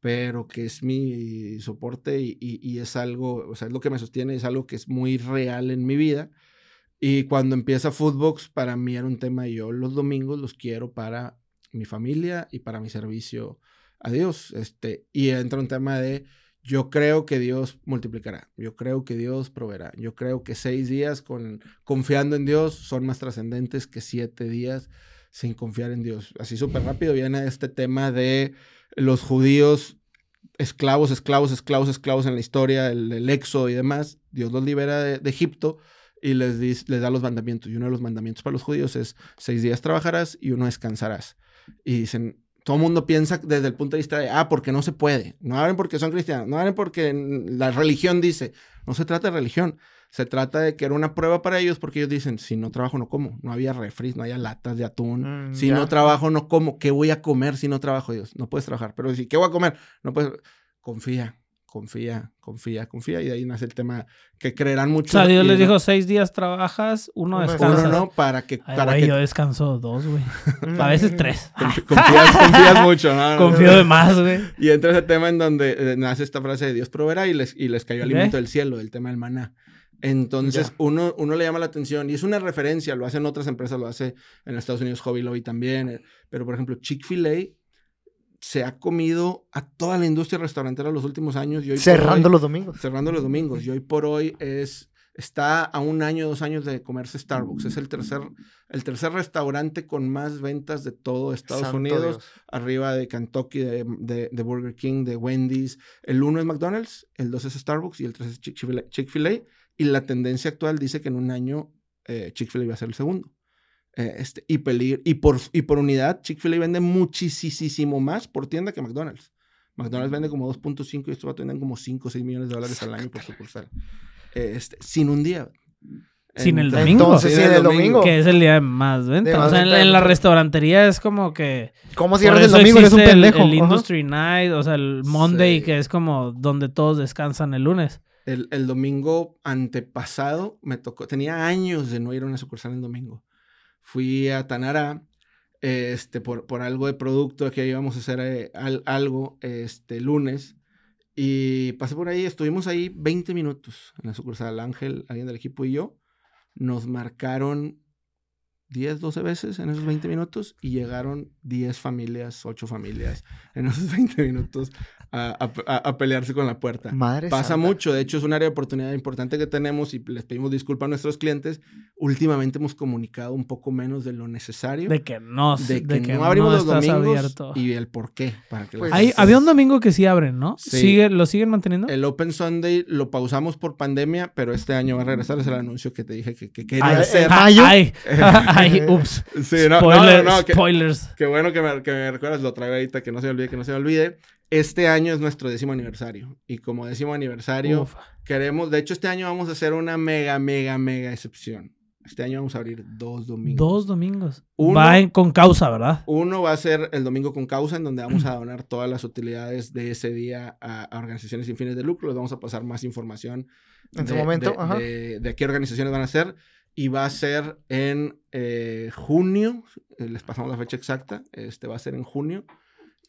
Speaker 3: pero que es mi soporte y, y- y es algo, o sea, es lo que me sostiene, es algo que es muy real en mi vida. Y cuando empieza Foodbox, para mí era un tema, yo los domingos los quiero para mi familia y para mi servicio a Dios. Este, y entra un tema de, yo creo que Dios multiplicará, yo creo que Dios proveerá, yo creo que seis días con, confiando en Dios son más trascendentes que siete días sin confiar en Dios. Así súper rápido viene este tema de los judíos esclavos, esclavos, esclavos, esclavos en la historia, el, el éxodo y demás. Dios los libera de, Egipto y les, dice- les da los mandamientos. Y uno de los mandamientos para los judíos es seis días trabajarás y uno descansarás. Y dicen, todo el mundo piensa desde el punto de vista de, ah, porque no se puede. No abren porque son cristianos, no abren porque la religión dice. No se trata de religión. Se trata de que era una prueba para ellos porque ellos dicen, si no trabajo no como. No había refris, no había latas de atún.
Speaker 2: Mm,
Speaker 3: si
Speaker 2: ya.
Speaker 3: no trabajo no como. ¿Qué voy a comer si no trabajo? Ellos, no puedes trabajar. Pero si, ¿qué voy a comer? No puedes. Confía, confía, confía, confía. Y de ahí nace el tema que creerán
Speaker 1: O
Speaker 3: mucho.
Speaker 1: sea, Dios les dijo seis días trabajas, uno descansa.
Speaker 3: Uno no, para que...
Speaker 1: Ay,
Speaker 3: para
Speaker 1: güey,
Speaker 3: que
Speaker 1: yo descanso dos, güey. A veces tres.
Speaker 3: confías, confías mucho, ¿no?
Speaker 1: Confío de más, güey.
Speaker 3: Y entra ese tema en donde eh, nace esta frase de Dios proveerá y les, y les cayó alimento del cielo, el tema del maná. Entonces, uno, uno le llama la atención y es una referencia, lo hacen otras empresas, lo hace en Estados Unidos Hobby Lobby también, eh, pero por ejemplo, Chick-fil-A se ha comido a toda la industria restaurantera los últimos años. Y hoy
Speaker 2: Cerrando
Speaker 3: hoy-
Speaker 2: los domingos.
Speaker 3: cerrando los domingos. Y hoy por hoy es está a un año, dos años de comerse Starbucks. Es el tercer, el tercer restaurante con más ventas de todo Estados
Speaker 2: Santo
Speaker 3: Unidos,
Speaker 2: Dios.
Speaker 3: arriba de Kentucky, de, de- de Burger King, de Wendy's. El uno es McDonald's, el dos es Starbucks y el tres es Chick-fil-A. Chick-fil-A. Y la tendencia actual dice que en un año eh, Chick-fil-A va a ser el segundo. Eh, este, y, peligro, y, por, y por unidad, Chick-fil-A vende muchísimo más por tienda que McDonald's. McDonald's vende como 2.5 y estos va a tener como 5 o 6 millones de dólares al año por sucursal. Eh, este, sin un día.
Speaker 1: Sin el domingo.
Speaker 2: Entonces,
Speaker 3: Sin
Speaker 2: sí, el domingo.
Speaker 1: Que es el día de más venta.
Speaker 2: De
Speaker 1: o sea, en,
Speaker 2: venta
Speaker 1: en la restaurantería es como que.
Speaker 2: ¿Cómo cierras el domingo? Eres un
Speaker 1: el-
Speaker 2: pendejo.
Speaker 1: El. Industry Night, o sea, el Monday,
Speaker 3: Sí.
Speaker 1: que es como donde todos descansan el lunes.
Speaker 3: El, el domingo antepasado me tocó, tenía años de no ir a una sucursal en domingo. Fui a Tanara este, por, por algo de producto que íbamos a hacer eh, al- algo este lunes y pasé por ahí, estuvimos ahí 20 minutos en la sucursal. Ángel, alguien del equipo y yo nos marcaron 10, 12 veces en esos 20 minutos y llegaron 10 familias, 8 familias en esos 20 minutos a, a- a- pelearse con la puerta.
Speaker 2: Madre
Speaker 3: Pasa
Speaker 2: santa.
Speaker 3: mucho, de hecho es un área de oportunidad importante que tenemos y les pedimos disculpas a nuestros clientes. Últimamente hemos comunicado un poco menos de lo necesario,
Speaker 1: De que no,
Speaker 3: de
Speaker 1: de
Speaker 3: que, no abrimos los
Speaker 1: estás
Speaker 3: domingos
Speaker 1: abierto.
Speaker 3: y el por qué. Para que
Speaker 2: Pues,
Speaker 1: Hay- había un domingo que sí abren, ¿no?
Speaker 3: Sí.
Speaker 1: ¿Sigue, ¿Lo siguen manteniendo?
Speaker 3: El Open Sunday lo pausamos por pandemia, pero este año va a regresar. Es el anuncio que te dije que, que quería
Speaker 2: Ay,
Speaker 3: hacer.
Speaker 2: mayo.
Speaker 1: Ay, ay, ups.
Speaker 3: Sí, no, no,
Speaker 1: Spoiler-
Speaker 3: no, no, que-
Speaker 1: Spoilers.
Speaker 3: Qué bueno que me, que me recuerdas, lo traigo ahorita, que no se me olvide, que no se me olvide. Este año es nuestro décimo aniversario. Y como décimo aniversario,
Speaker 1: Uf.
Speaker 3: queremos, de hecho, este año vamos a hacer una mega, mega, mega excepción. Este año vamos a abrir dos domingos.
Speaker 1: Dos domingos.
Speaker 3: Uno-
Speaker 1: Va en- con causa, ¿verdad?
Speaker 3: Uno va a ser el domingo con causa, en donde vamos a donar todas las utilidades de ese día a, a organizaciones sin fines de lucro. Les vamos a pasar más información
Speaker 2: En su
Speaker 3: de-
Speaker 2: momento,
Speaker 3: de,
Speaker 2: ajá.
Speaker 3: de- de qué organizaciones van a ser. Y va a ser en eh, junio. eh, les pasamos la fecha exacta. Este va a ser en junio.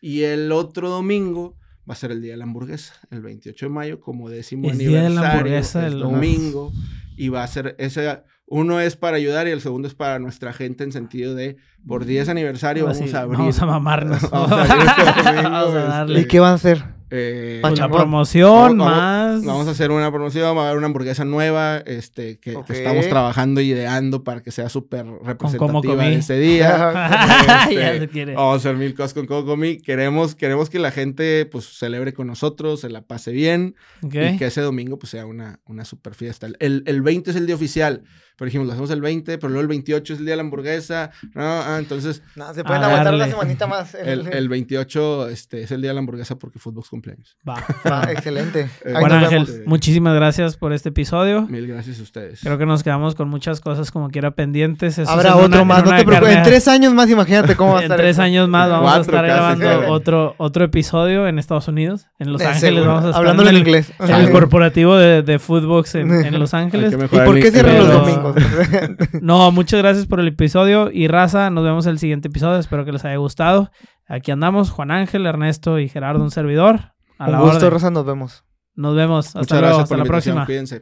Speaker 3: Y el otro domingo va a ser el día de la hamburguesa, el 28 de mayo, como décimo
Speaker 1: Es día de la
Speaker 3: aniversario.
Speaker 1: hamburguesa,
Speaker 3: es
Speaker 1: el-
Speaker 3: domingo. Y va a ser ese. Uno es para ayudar y el segundo es para nuestra gente en sentido de por 10 aniversario
Speaker 1: Así,
Speaker 3: vamos a abrir.
Speaker 1: Vamos a mamarnos.
Speaker 3: Vamos a abrir
Speaker 1: Vamos a
Speaker 3: este,
Speaker 1: darle.
Speaker 2: ¿Y qué van a hacer?
Speaker 3: eh,
Speaker 1: Pues promoción
Speaker 3: Vamos-
Speaker 1: más.
Speaker 3: Vamos a hacer una promoción, va a haber una hamburguesa nueva, este, que, estamos trabajando y ideando para que sea súper
Speaker 1: cómo
Speaker 3: representativa de ese día.
Speaker 1: ya
Speaker 3: Este,
Speaker 1: se quiere.
Speaker 3: Vamos a hacer mil cosas con Coco Comí. Queremos, queremos que la gente pues celebre con nosotros, se la pase bien y que ese domingo pues sea una, una super fiesta. El, el 20 es el día oficial, pero dijimos, lo hacemos el 20, pero luego el 28 es el día de la hamburguesa. No, ah, entonces
Speaker 2: No, se pueden aguantar una semanita más.
Speaker 3: el, el 28 este, es el día de la hamburguesa porque fútbol cumpleaños.
Speaker 1: Va.
Speaker 2: Ah, excelente.
Speaker 3: Eh,
Speaker 1: Bueno, Ángel,
Speaker 2: vemos.
Speaker 1: muchísimas gracias por este episodio.
Speaker 3: Mil gracias a ustedes.
Speaker 1: Creo que nos quedamos con muchas cosas como quiera pendientes. Eso
Speaker 2: Habrá
Speaker 1: en
Speaker 2: otro
Speaker 1: una-
Speaker 2: más,
Speaker 1: en
Speaker 2: no te preocupes. En tres años más, imagínate cómo va a
Speaker 1: En
Speaker 2: estar.
Speaker 1: tres
Speaker 2: esto.
Speaker 1: años más vamos a estar
Speaker 3: casi.
Speaker 1: grabando otro, otro episodio en Estados Unidos, en Los Ángeles.
Speaker 2: seguro.
Speaker 1: Vamos a estar
Speaker 2: Hablándolo
Speaker 1: en
Speaker 2: en
Speaker 1: el,
Speaker 2: inglés.
Speaker 1: en el corporativo de, de Footbox en, en Los Ángeles.
Speaker 2: ¿Y por qué cierran los domingos?
Speaker 1: No, muchas gracias por el episodio y raza, nos vemos el siguiente episodio, espero que les haya gustado. Aquí andamos, Juan Ángel, Ernesto y Gerardo, un servidor. A
Speaker 2: Un
Speaker 1: la
Speaker 2: gusto,
Speaker 1: orden.
Speaker 2: Rosa, nos vemos.
Speaker 1: Nos vemos, hasta
Speaker 3: Muchas
Speaker 1: luego,
Speaker 3: gracias
Speaker 1: hasta
Speaker 3: por
Speaker 1: la
Speaker 3: la
Speaker 1: próxima.
Speaker 3: Cuídense.